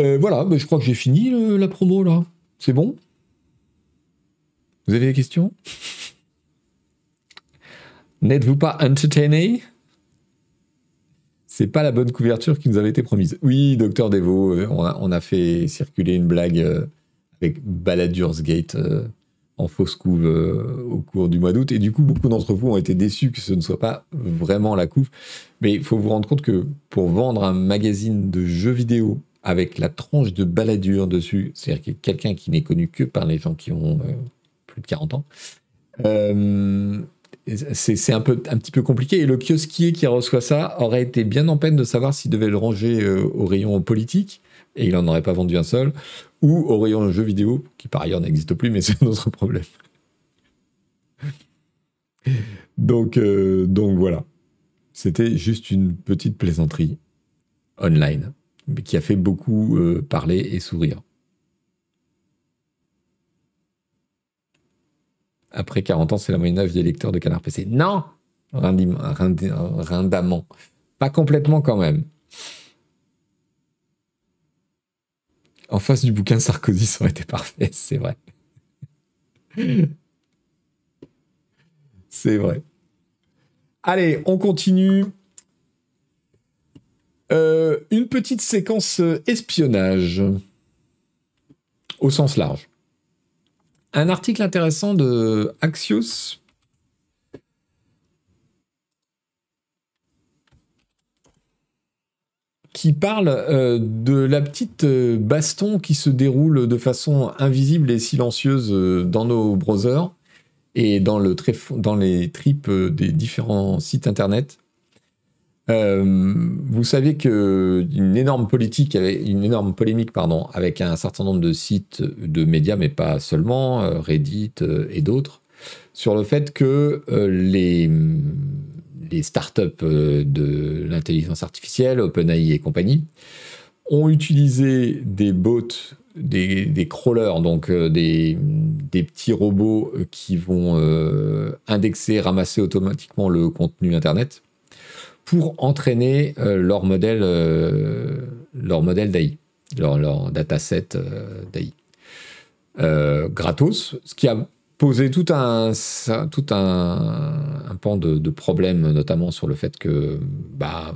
Euh, voilà, je crois que j'ai fini la promo là. C'est bon? Vous avez des questions? N'êtes-vous pas entertainé C'est pas la bonne couverture qui nous avait été promise. Oui, docteur Devo, euh, on a, fait circuler une blague avec Baladur's Gate en fausse couve euh, au cours du mois d'août. Et du coup, beaucoup d'entre vous ont été déçus que ce ne soit pas vraiment la couve. Mais il faut vous rendre compte que pour vendre un magazine de jeux vidéo avec la tranche de baladure dessus, c'est-à-dire quelqu'un qui n'est connu que par les gens qui ont euh, plus de 40 ans, euh, c'est un, peu, petit peu compliqué. Et le kiosquier qui reçoit ça aurait été bien en peine de savoir s'il devait le ranger au rayon politique, et il n'en aurait pas vendu un seul, ou au rayon jeux vidéo, qui par ailleurs n'existe plus, mais c'est un autre problème. donc, euh, donc voilà. C'était juste une petite plaisanterie online, qui a fait beaucoup euh, parler et sourire. Après 40 ans, c'est la moyenne âge des lecteurs de Canard PC. Non Rindamment. Pas complètement quand même. En face du bouquin Sarkozy, ça aurait été parfait, c'est vrai. c'est vrai. Allez, on continue. Euh, une petite séquence espionnage au sens large. Un article intéressant de Axios qui parle euh, de la petite euh, baston qui se déroule de façon invisible et silencieuse euh, dans nos browsers et dans, dans les tripes des différents sites internet. Vous savez que une énorme politique, une énorme polémique, pardon, avec un certain nombre de sites de médias, mais pas seulement, Reddit et d'autres, sur le fait que les les startups euh, de l'intelligence artificielle, OpenAI et compagnie, ont utilisé des bots, des, crawlers, donc euh, des, petits robots qui vont euh, indexer, ramasser automatiquement le contenu Internet pour entraîner leur modèle, leur modèle d'AI, leur, dataset d'AI. gratos, ce qui a poser tout un, tout un, pan de, problèmes, notamment sur le fait que bah,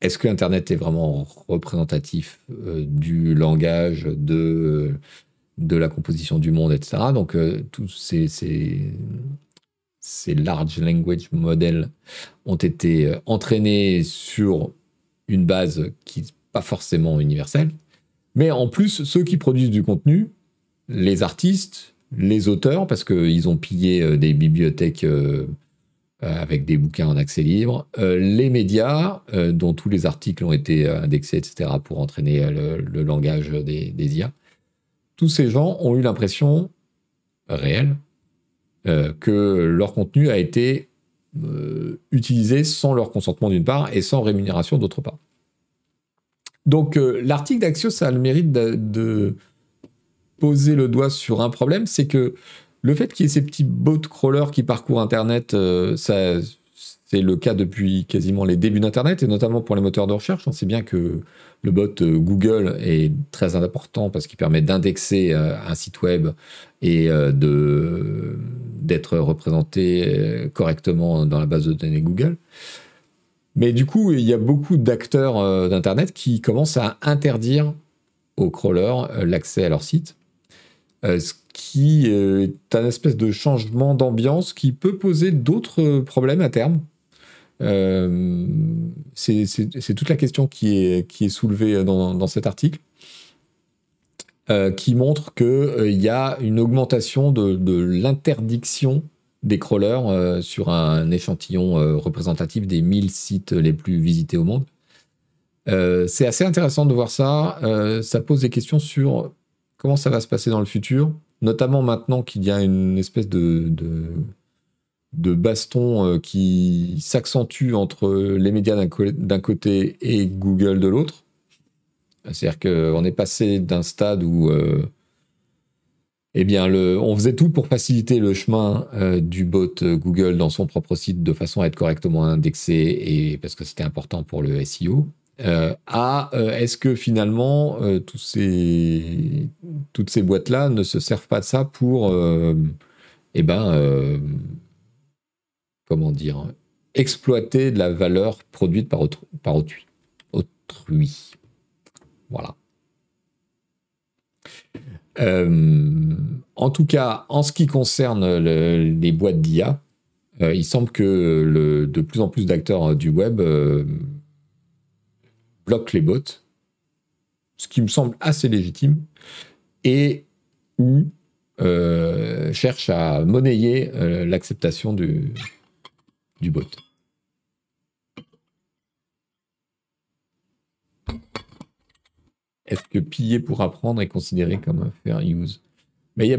est-ce que Internet est vraiment représentatif euh, du langage, de de la composition du monde, etc. Donc, tous ces, ces, ces, large language models ont été entraînés sur une base qui n'est pas forcément universelle. Mais en plus, ceux qui produisent du contenu, les artistes, les auteurs, parce qu'ils ont pillé des bibliothèques euh, avec des bouquins en accès libre, euh, les médias, euh, dont tous les articles ont été indexés, etc., pour entraîner le, langage des, IA. Tous ces gens ont eu l'impression réelle que leur contenu a été utilisé sans leur consentement d'une part et sans rémunération d'autre part. Donc l'article d'Axios a le mérite de, poser le doigt sur un problème, c'est que le fait qu'il y ait ces petits bots crawlers qui parcourent Internet, euh, ça, c'est le cas depuis quasiment les débuts d'Internet, et notamment pour les moteurs de recherche. On sait bien que le bot euh, Google est très important parce qu'il permet d'indexer euh, un site web et de, d'être représenté correctement dans la base de données Google. Mais du coup, il y a beaucoup d'acteurs d'Internet qui commencent à interdire aux crawlers l'accès à leur site. ce qui est un espèce de changement d'ambiance qui peut poser d'autres problèmes à terme. Euh, c'est toute la question qui est, qui est soulevée dans, cet article, euh, qui montre qu'il euh, y a une augmentation de, l'interdiction des crawlers sur un échantillon représentatif des 1000 sites les plus visités au monde. c'est assez intéressant de voir ça. ça pose des questions sur comment ça va se passer dans le futur notamment maintenant qu'il y a une espèce de, de, baston euh, qui s'accentue entre les médias d'un côté et Google de l'autre. C'est-à-dire qu'on est passé d'un stade où euh, eh bien, on faisait tout pour faciliter le chemin euh, du bot Google dans son propre site de façon à être correctement indexé et parce que c'était important pour le SEO. Euh, à est-ce que finalement ces, toutes ces boîtes-là ne se servent pas de ça pour, eh ben, comment dire, exploiter de la valeur produite par, autrui. autrui. Voilà. en tout cas, en ce qui concerne les boîtes d'IA, il semble que de plus en plus d'acteurs du web bloque les bots, ce qui me semble assez légitime, et ou euh, cherche à monnayer euh, l'acceptation du, du bot. Est-ce que piller pour apprendre est considéré comme un fair use? Mais il y a,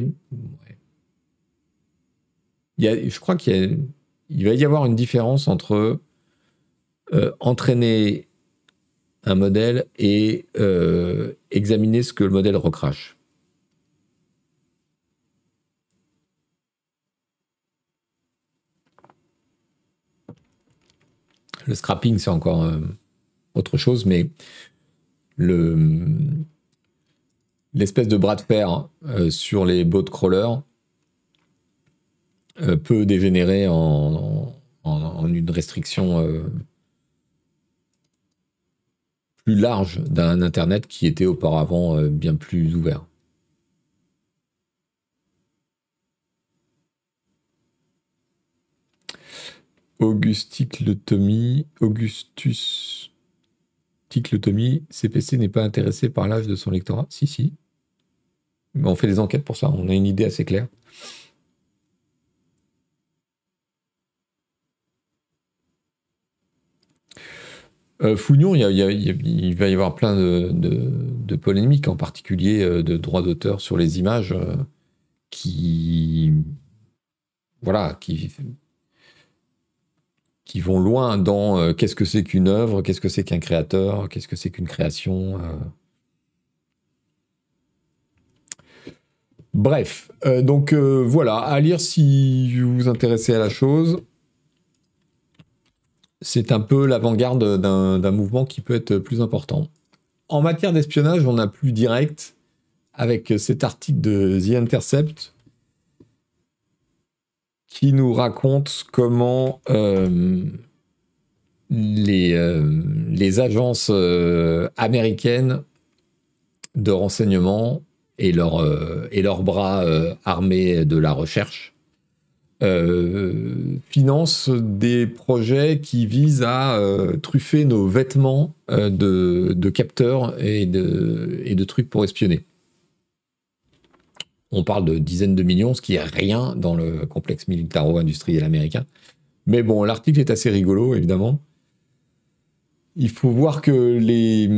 y a, je crois qu'il il va y avoir une différence entre euh, entraîner un modèle et euh, examiner ce que le modèle recrache. Le scrapping, c'est encore euh, autre chose, mais le, l'espèce de bras de fer euh, sur les bot crawlers peut dégénérer en, une restriction large d'un Internet qui était auparavant euh, bien plus ouvert. Augustus Ticletomie, CPC n'est pas intéressé par l'âge de son lectorat Si, si. on fait des enquêtes pour ça, on a une idée assez claire. Euh, Fougnon, il, va y avoir plein de, polémiques, en particulier euh, de droits d'auteur sur les images, euh, qui, voilà, qui, qui vont loin dans qu'est-ce que c'est qu'une œuvre, qu'est-ce que c'est qu'un créateur, qu'est-ce que c'est qu'une création. Bref, donc voilà, à lire si vous vous intéressez à la chose c'est un peu l'avant-garde d'un mouvement qui peut être plus important. En matière d'espionnage, on a plus direct avec cet article de The Intercept qui nous raconte comment euh, les, euh, les, agences euh, américaines de renseignement et, leur, leurs bras armés de la recherche financent des projets qui visent à truffer nos vêtements de, de, capteurs et de, et de trucs pour espionner. On parle de dizaines de millions, ce qui est rien dans le complexe militaro-industriel américain. Mais bon, l'article est assez rigolo, évidemment. Il faut voir que les.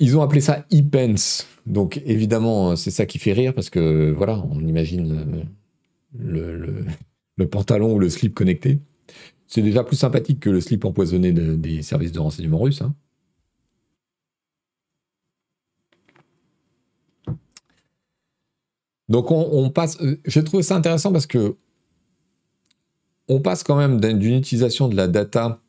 Ils ont appelé ça e-pence. Donc, évidemment, c'est ça qui fait rire parce que, voilà, on imagine le, pantalon ou le slip connecté. C'est déjà plus sympathique que le slip empoisonné des services de renseignement russes. Hein. Donc on, passe. Euh, j'ai trouvé ça intéressant parce que on passe quand même d'une utilisation de la data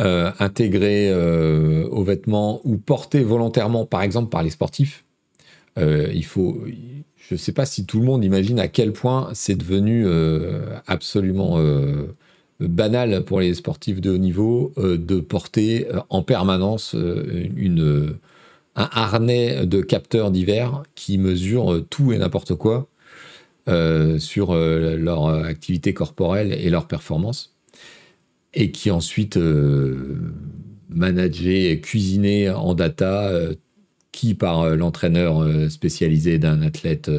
euh, intégrée euh, aux vêtements ou portée volontairement, par exemple par les sportifs. il faut. Je ne sais pas si tout le monde imagine à quel point c'est devenu absolument banal pour les sportifs de haut niveau de porter en permanence une un harnais de capteurs divers qui mesure tout et n'importe quoi euh, sur euh, leur activité corporelle et leur performance, et qui ensuite euh, manager et cuisiner en data qui par l'entraîneur spécialisé d'un athlète,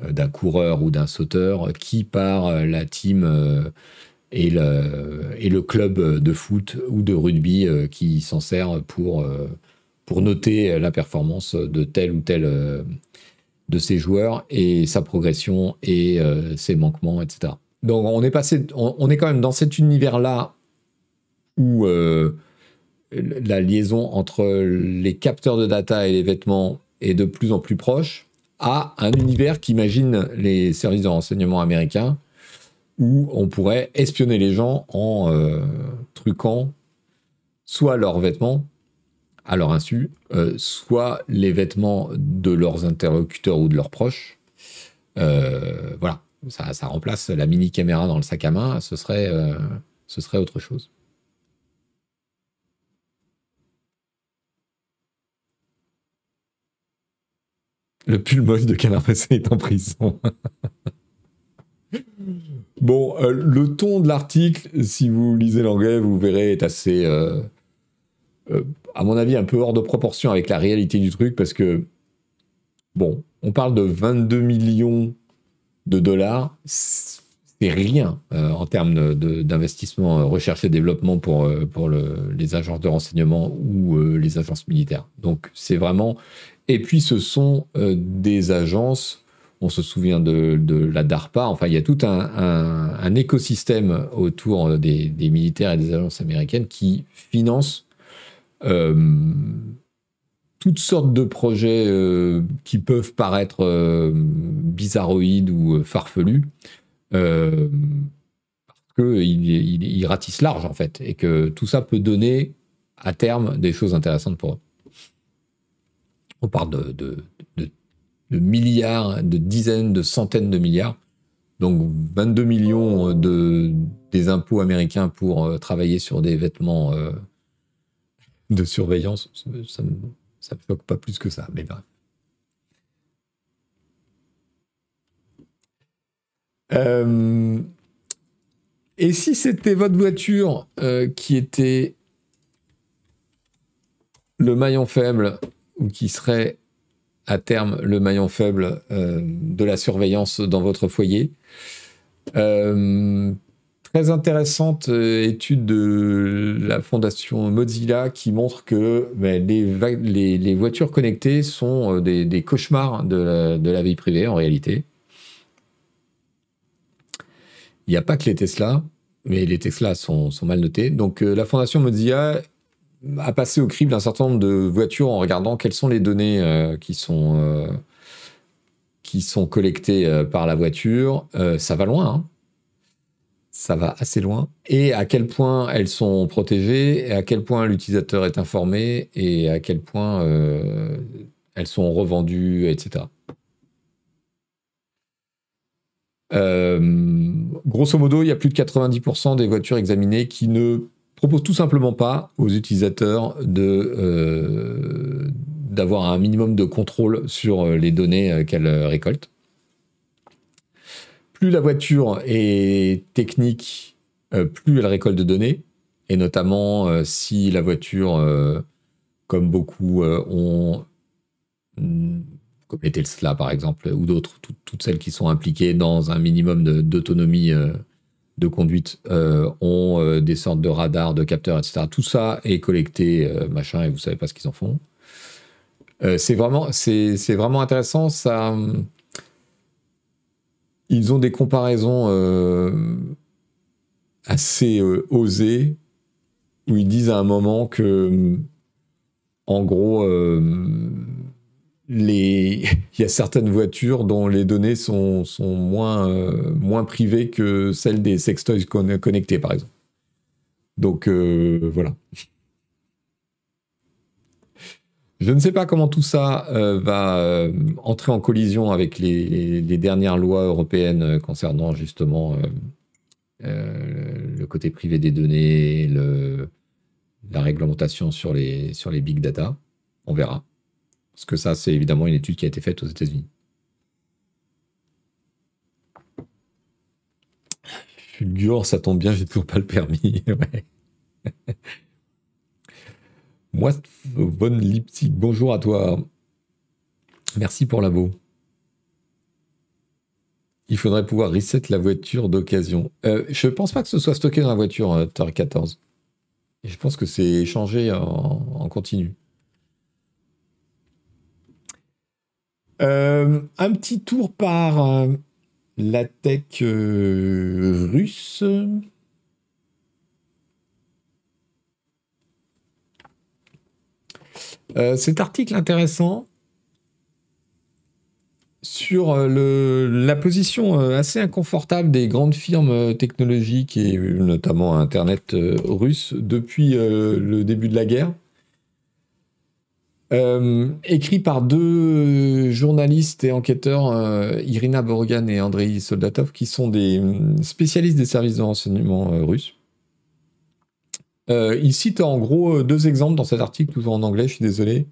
d'un coureur ou d'un sauteur, qui par la team et le club de foot ou de rugby qui s'en sert pour pour noter euh, la performance de tel ou tel euh, de ses joueurs et sa progression et euh, ses manquements, etc. Donc on est passé, on, est quand même dans cet univers-là où la liaison entre les capteurs de data et les vêtements est de plus en plus proche à un univers qu'imagine les services de renseignement américains où on pourrait espionner les gens en truquant soit leurs vêtements, à leur insu, euh, soit les vêtements de leurs interlocuteurs ou de leurs proches. Euh, voilà, ça, remplace la mini caméra dans le sac à main, ce serait, euh, ce serait autre chose. Le pull moche de Canard est en prison. bon, le ton de l'article, si vous lisez l'anglais, vous verrez, est assez à mon avis, un peu hors de proportion avec la réalité du truc parce que, bon, on parle de 22 millions de dollars. C'est rien euh, en termes d'investissement euh, recherche et développement pour, euh, pour les agences de renseignement ou les agences militaires. Donc, c'est vraiment. Et puis, ce sont des agences on se souvient de, la DARPA. Enfin, il y a tout un, écosystème autour des, des, militaires et des agences américaines qui financent toutes sortes de projets euh, qui peuvent paraître euh, bizarroïdes ou farfelus, parce qu'ils il, ratissent large en fait, et que tout ça peut donner à terme des choses intéressantes pour eux. On parle de, de, de milliards, de dizaines, de centaines de milliards. Donc 22 millions de, des impôts américains pour travailler sur des vêtements de surveillance, ça ne me, choque pas plus que ça, mais bref. Euh, et si c'était votre voiture euh, qui était le maillon faible ou qui serait à terme le maillon faible euh, de la surveillance dans votre foyer, Très intéressante euh, étude de la fondation Mozilla qui montre que ben, les, voitures connectées sont euh, des, cauchemars de la, vie privée en réalité. Il n'y a pas que les Tesla, mais les Tesla sont, mal notés. Donc euh, la fondation Mozilla a passé au crible un certain nombre de voitures en regardant quelles sont les données qui sont qui sont collectées par la voiture. ça va loin. Hein ça va assez loin, et à quel point elles sont protégées, et à quel point l'utilisateur est informé, et à quel point euh, elles sont revendues, etc. Euh, grosso modo, il y a plus de 90% des voitures examinées qui ne propose tout simplement pas aux utilisateurs de d'avoir un minimum de contrôle sur les données qu'elle récolte. Plus la voiture est technique, plus elle récolte de données, et notamment si la voiture, comme beaucoup ont comme les Tesla par exemple, ou d'autres, toutes celles qui sont impliquées dans un minimum d'autonomie euh, de, conduite, euh, ont euh, des sortes de radars, de capteurs, etc. Tout ça est collecté, machin, et vous savez pas ce qu'ils en font. c'est vraiment, c'est, vraiment intéressant. Ça, ils ont des comparaisons assez osées où ils disent à un moment que, en gros, il y a certaines voitures dont les données sont, moins, euh, moins privées que celles des sextoys connectés, par exemple. Donc euh, voilà. Je ne sais pas comment tout ça euh, va entrer en collision avec les, dernières lois européennes concernant justement le côté privé des données, la réglementation sur les, sur les big data. On verra. Parce que ça, c'est évidemment une étude qui a été faite aux États-Unis. Fulgur, ça tombe bien, j'ai toujours pas le permis. Moi, bonne Lipsy, bonjour à toi. Merci pour l'abo. Il faudrait pouvoir reset la voiture d'occasion. Euh, je pense pas que ce soit stocké dans la voiture euh, TR14. je pense que c'est échangé en continu. Euh, un petit tour par euh, la tech euh, cet article intéressant sur la position assez inconfortable des grandes firmes technologiques et notamment Internet russe depuis le début de la guerre. Euh, écrit par deux journalistes et enquêteurs, euh, Irina Borogan et Andrei Soldatov, qui sont des euh, spécialistes des services de renseignement russes. Ils citent en gros deux exemples dans cet article, toujours en anglais, je suis désolé.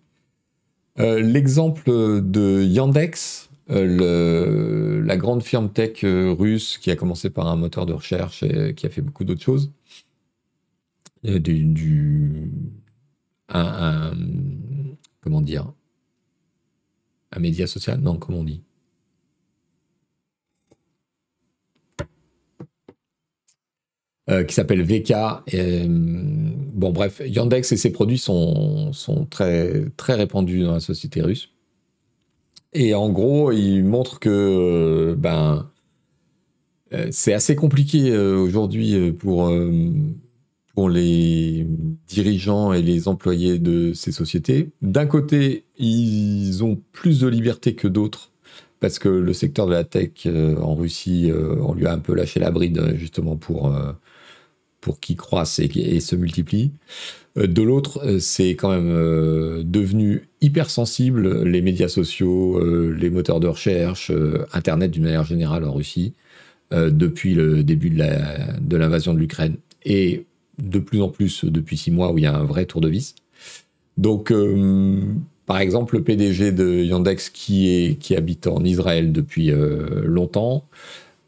L'exemple de Yandex, la grande firme tech russe qui a commencé par un moteur de recherche et qui a fait beaucoup d'autres choses. Du, comment dire? Un média social? Non, comment on dit? Euh, qui s'appelle VK. Euh, bon, bref, Yandex et ses produits sont, sont, très, très répandus dans la société russe. Et en gros, il montre que euh, ben, c'est assez compliqué aujourd'hui pour pour les dirigeants et les employés de ces sociétés. D'un côté, ils ont plus de liberté que d'autres parce que le secteur de la tech en Russie, on lui a un peu lâché la bride justement pour, pour qu'il croisse et, se multiplie. de l'autre, c'est quand même devenu hypersensible, les médias sociaux, les moteurs de recherche, Internet d'une manière générale en Russie, depuis le début de l'invasion de l'Ukraine. Et de plus en plus depuis six mois où il y a un vrai tour de vis. Donc, euh, par exemple, le PDG de Yandex qui, est, qui habite en Israël depuis euh, longtemps,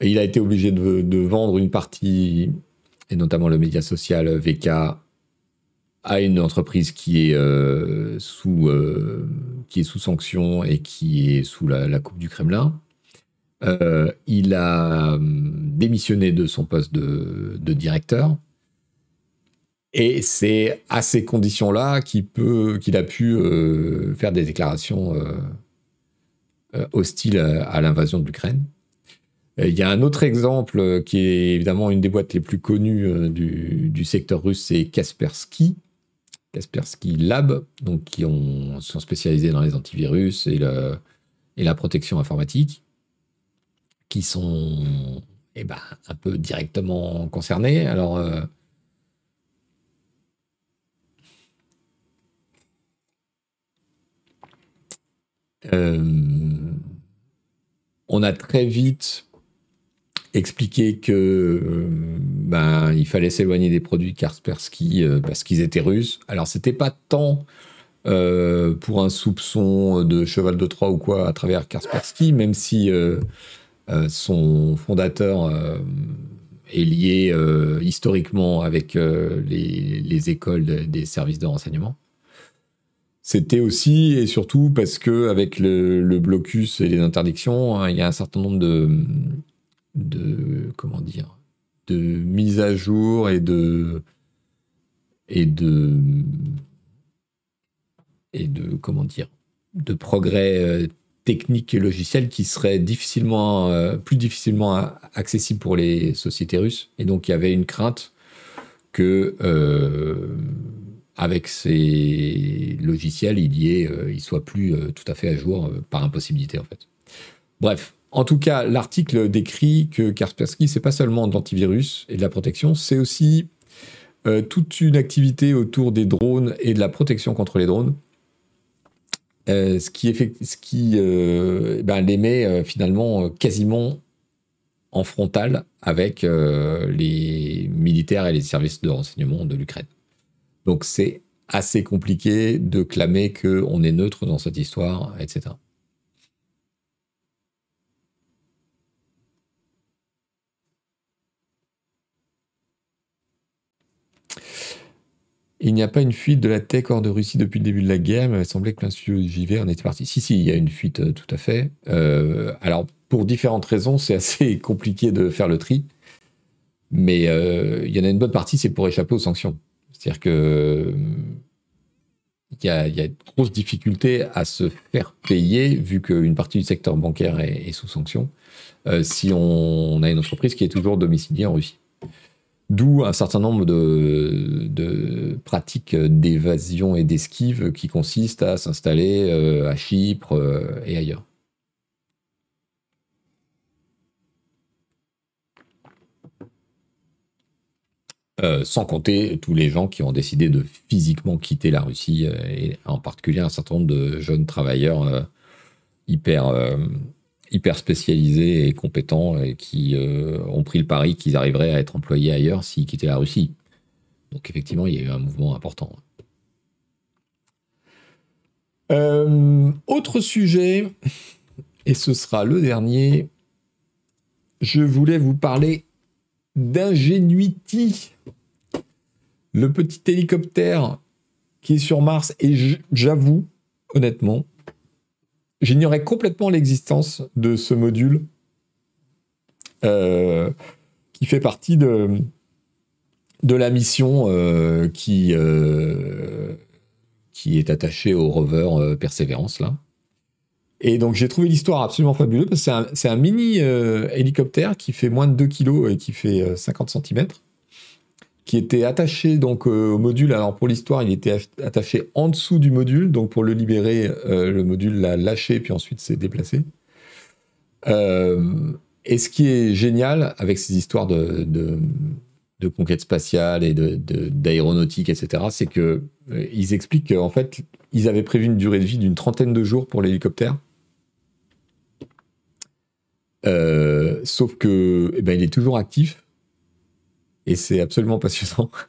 il a été obligé de, vendre une partie, et notamment le média social VK, à une entreprise qui est, euh, sous, qui est sous sanction et qui est sous la, coupe du Kremlin. il a démissionné de son poste de, directeur et c'est à ces conditions-là qu'il a pu euh, faire des déclarations euh, euh, hostiles à, l'invasion de l'Ukraine. Il y a un autre exemple qui est évidemment une des boîtes les plus connues du, secteur russe, c'est Kaspersky. Kaspersky Lab, qui ont, sont spécialisés dans les antivirus et, la protection informatique, qui sont eh ben, un peu directement concernés. Euh, on a très vite expliqué que euh, ben, il fallait s'éloigner des produits Kaspersky parce qu'ils étaient russes. Alors, c'était pas tant pour un soupçon de cheval de Troie ou quoi à travers Kaspersky, même si son fondateur est lié historiquement avec les, écoles des services de renseignement. C'était aussi et surtout parce que avec le, blocus et les interdictions, hein, il y a un certain nombre de, de comment dire, de mises à jour et de et de et de comment dire, de progrès euh, techniques et logiciels qui seraient difficilement euh, plus difficilement accessibles pour les sociétés russes. Et donc il y avait une crainte que euh, avec ces logiciels, il y euh, il soit plus tout à fait à jour par impossibilité en fait. Bref, en tout cas, l'article décrit que Kaspersky, c'est pas seulement d'antivirus et de la protection, c'est aussi toute une activité autour des drones et de la protection contre les drones. ce qui, ce qui ben, les met finalement quasiment en frontal avec les militaires et les services de renseignement de l'Ukraine. Donc c'est assez compliqué de clamer qu'on est neutre dans cette histoire, etc. Il n'y a pas une fuite de la tech hors de Russie depuis le début de la guerre, mais il semblait que JV en était parti. Si, si, il y a une fuite euh, tout à fait. Euh, alors, pour différentes raisons, c'est assez compliqué de faire le tri. Mais euh, il y en a une bonne partie, c'est pour échapper aux sanctions. C'est-à-dire que il y, a, une grosse difficulté à se faire payer, vu qu'une partie du secteur bancaire est, sous sanction, si on, a une entreprise qui est toujours domiciliée en Russie. D'où un certain nombre de, pratiques d'évasion et d'esquive qui consistent à s'installer euh, à Chypre euh, et ailleurs. Euh, sans compter tous les gens qui ont décidé de physiquement quitter la Russie, et en particulier un certain nombre de jeunes travailleurs hyper, hyper spécialisés et compétents et qui ont pris le pari qu'ils arriveraient à être employés ailleurs s'ils quittaient la Russie. Donc effectivement, il y a eu un mouvement important. autre sujet, et ce sera le dernier, je voulais vous parler d'Ingenuity, le petit hélicoptère qui est sur Mars. Et j'avoue, honnêtement, j'ignorais complètement l'existence de ce module euh, qui fait partie de, de la mission euh, qui, euh, qui est attachée au rover Persévérance, là. Et donc j'ai trouvé l'histoire absolument fabuleuse parce que c'est un, mini euh, hélicoptère qui fait moins de 2 kg et qui fait 50 euh, cm, qui était attaché donc euh, au module. Alors pour l'histoire, il était attaché en dessous du module, donc pour le libérer, le module l'a lâché puis ensuite s'est déplacé. et ce qui est génial avec ces histoires de, conquête spatiale et d'aéronautique, etc., c'est que ils expliquent qu'en fait, ils avaient prévu une durée de vie d'une trentaine de jours pour l'hélicoptère euh, sauf que eh ben, il est toujours actif et c'est absolument passionnant.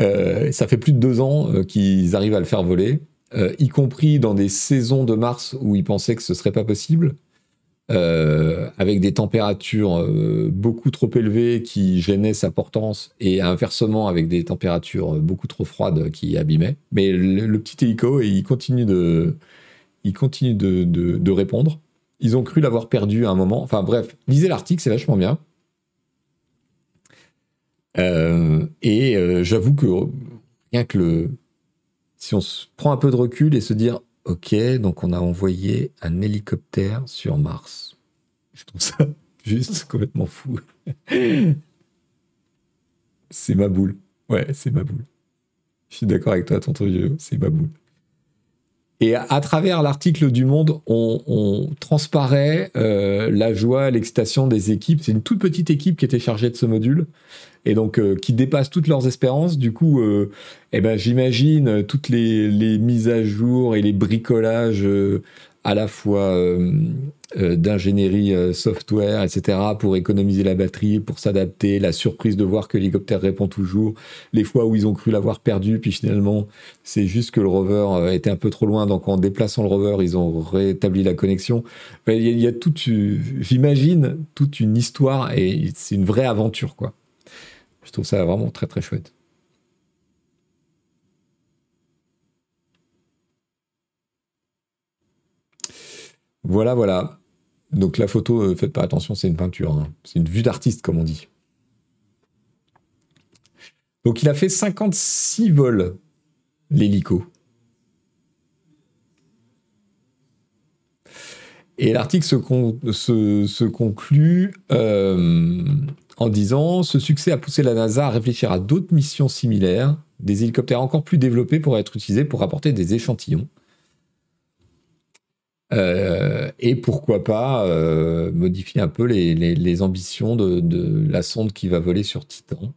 Euh, ça fait plus de deux ans euh, qu'ils arrivent à le faire voler, y compris dans des saisons de mars où ils pensaient que ce serait pas possible, avec des températures beaucoup trop élevées qui gênaient sa portance et inversement avec des températures beaucoup trop froides qui abîmaient. Mais le, petit hélico, il continue de, il continue de répondre. Ils ont cru l'avoir perdu à un moment. Enfin bref, lisez l'article, c'est vachement bien. Euh, et euh, j'avoue que rien que le. Si on prend un peu de recul et se dire, ok, donc on a envoyé un hélicoptère sur Mars. Je trouve ça juste complètement fou. c'est ma boule. Ouais, c'est ma boule. Je suis d'accord avec toi, tonton vieux, c'est ma boule. Et à, travers l'article du Monde, on, transparaît euh, la joie, l'excitation des équipes. C'est une toute petite équipe qui était chargée de ce module et donc euh, qui dépasse toutes leurs espérances. Du coup, euh, eh ben, j'imagine toutes les, mises à jour et les bricolages à la fois euh, euh, d'ingénierie software, etc., pour économiser la batterie, pour s'adapter, la surprise de voir que l'hélicoptère répond toujours, les fois où ils ont cru l'avoir perdu, puis finalement, c'est juste que le rover était un peu trop loin, donc en déplaçant le rover, ils ont rétabli la connexion. Il y, y, a toute, j'imagine, toute une histoire, et c'est une vraie aventure, quoi. Je trouve ça vraiment très très chouette. Voilà, voilà. Donc la photo, euh, faites pas attention, c'est une peinture. Hein. C'est une vue d'artiste, comme on dit. Donc il a fait 56 vols, l'hélico. Et l'article se, conclut euh, en disant Ce succès a poussé la NASA à réfléchir à d'autres missions similaires, des hélicoptères encore plus développés pourraient être utilisés pour apporter des échantillons. Euh, et pourquoi pas euh, modifier un peu les, ambitions de, la sonde qui va voler sur Titan.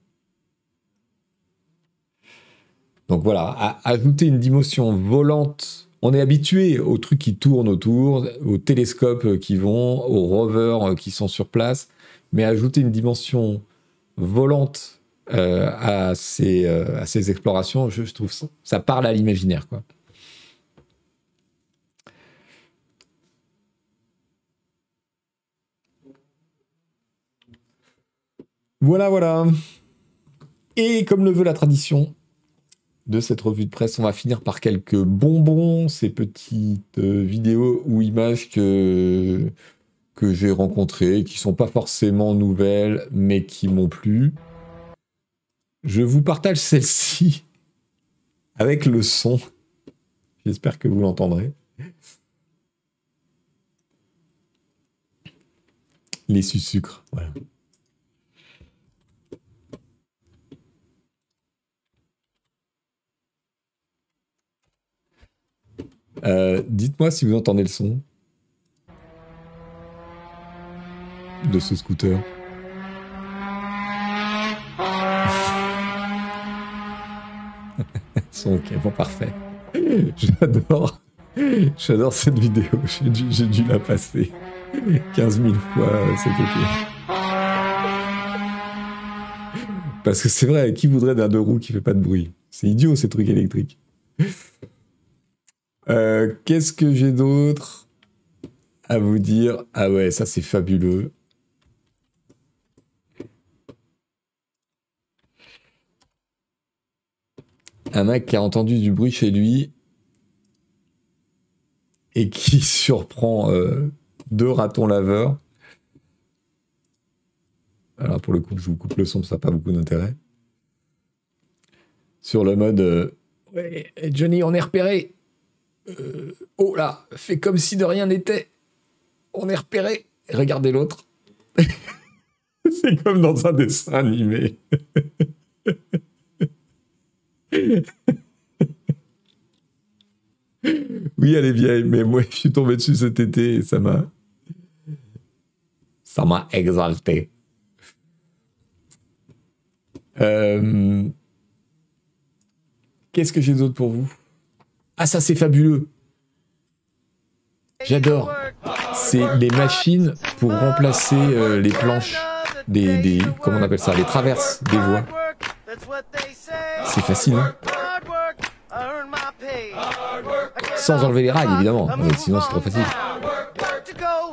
Donc voilà, ajouter une dimension volante. On est habitué aux trucs qui tournent autour, aux télescopes qui vont, aux rovers qui sont sur place, mais ajouter une dimension volante euh, à, ces, explorations, je, je trouve ça, ça parle à l'imaginaire, quoi. Voilà, voilà. Et comme le veut la tradition de cette revue de presse, on va finir par quelques bonbons, ces petites euh, vidéos ou images que, que j'ai rencontrées, qui sont pas forcément nouvelles, mais qui m'ont plu. Je vous partage celle-ci avec le son. J'espère que vous l'entendrez. Les sucres, voilà. Euh, dites-moi si vous entendez le son de ce scooter. son bon parfait. J'adore. J'adore cette vidéo. J'ai dû, la passer 15 000 fois cet été. Parce que c'est vrai, qui voudrait d'un deux roues qui fait pas de bruit? C'est idiot ces trucs électriques. Euh, qu'est-ce que j'ai d'autre à vous dire? Ah ouais, ça c'est fabuleux. Un mec qui a entendu du bruit chez lui et qui surprend euh, deux ratons laveurs. Alors pour le coup, je vous coupe le son, ça n'a pas beaucoup d'intérêt. Sur le mode euh, Ouais, Johnny, on est repéré. Euh, oh là, fait comme si de rien n'était. On est repéré. Regardez l'autre. C'est comme dans un dessin animé. oui, elle est vieille, mais moi, je suis tombé dessus cet été et ça m'a. Ça m'a exalté. Euh, qu'est-ce que j'ai d'autre pour vous? Ah, ça, c'est fabuleux. J'adore. C'est les machines pour remplacer euh, les planches des, des, Comment on appelle ça Les traverses des voies. C'est facile, hein Sans enlever les rails, évidemment. sinon, c'est trop facile.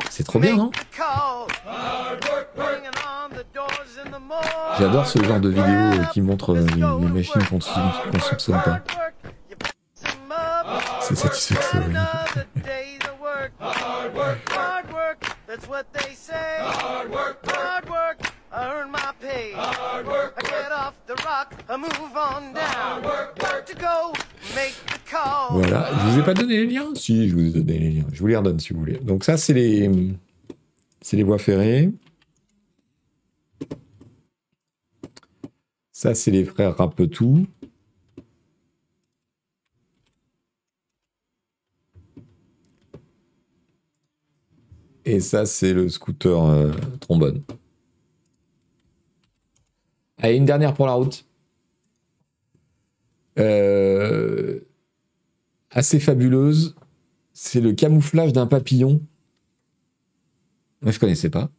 C'est trop bien, non? J'adore ce genre de vidéo qui montre les, machines qu'on ne soupçonne pas. C'est satisfaisant. Voilà, je vous ai pas donné les liens? Si, je vous ai donné les liens. Je vous les redonne si vous voulez. Donc ça, c'est les, c'est les voies ferrées. Ça, c'est les frères Rapetou. Et ça, c'est le scooter euh, trombone. Allez, une dernière pour la route. Euh, assez fabuleuse. C'est le camouflage d'un papillon. Moi, je connaissais pas.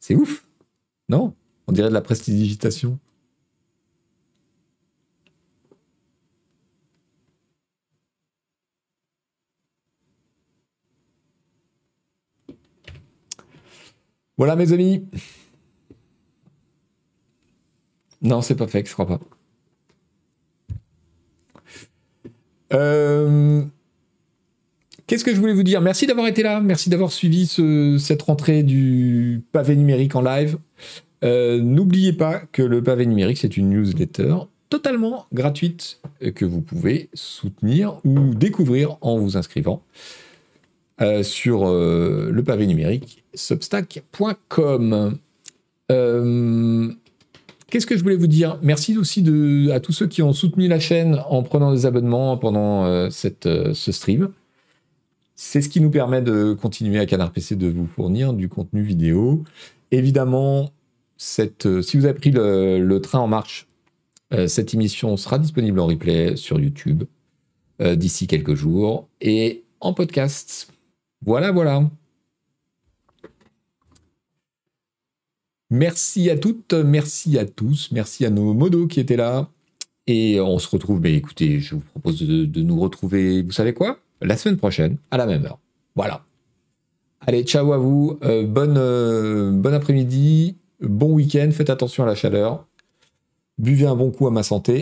C'est ouf. Non? On dirait de la prestidigitation. Voilà mes amis. Non, c'est pas fait, je crois pas. Euh, qu'est-ce que je voulais vous dire? Merci d'avoir été là, merci d'avoir suivi cette rentrée du pavé numérique en live. Euh, n'oubliez pas que le pavé numérique, c'est une newsletter totalement gratuite que vous pouvez soutenir ou découvrir en vous inscrivant euh, sur le pavé numérique substack.com. Qu'est-ce que je voulais vous dire? Merci aussi à tous ceux qui ont soutenu la chaîne en prenant des abonnements pendant euh, cette, euh, ce stream. C'est ce qui nous permet de continuer à Canard PC de vous fournir du contenu vidéo. Évidemment, euh, si vous avez pris le train en marche, cette émission sera disponible en replay sur YouTube d'ici quelques jours et en podcast. Voilà, voilà. Merci à toutes, merci à tous, merci à nos modos qui étaient là. Et on se retrouve, mais écoutez, je vous propose de, nous retrouver, vous savez quoi? La semaine prochaine, à la même heure. Voilà. Allez, ciao à vous, euh, euh, bon après-midi, bon week-end, faites attention à la chaleur, buvez un bon coup à ma santé.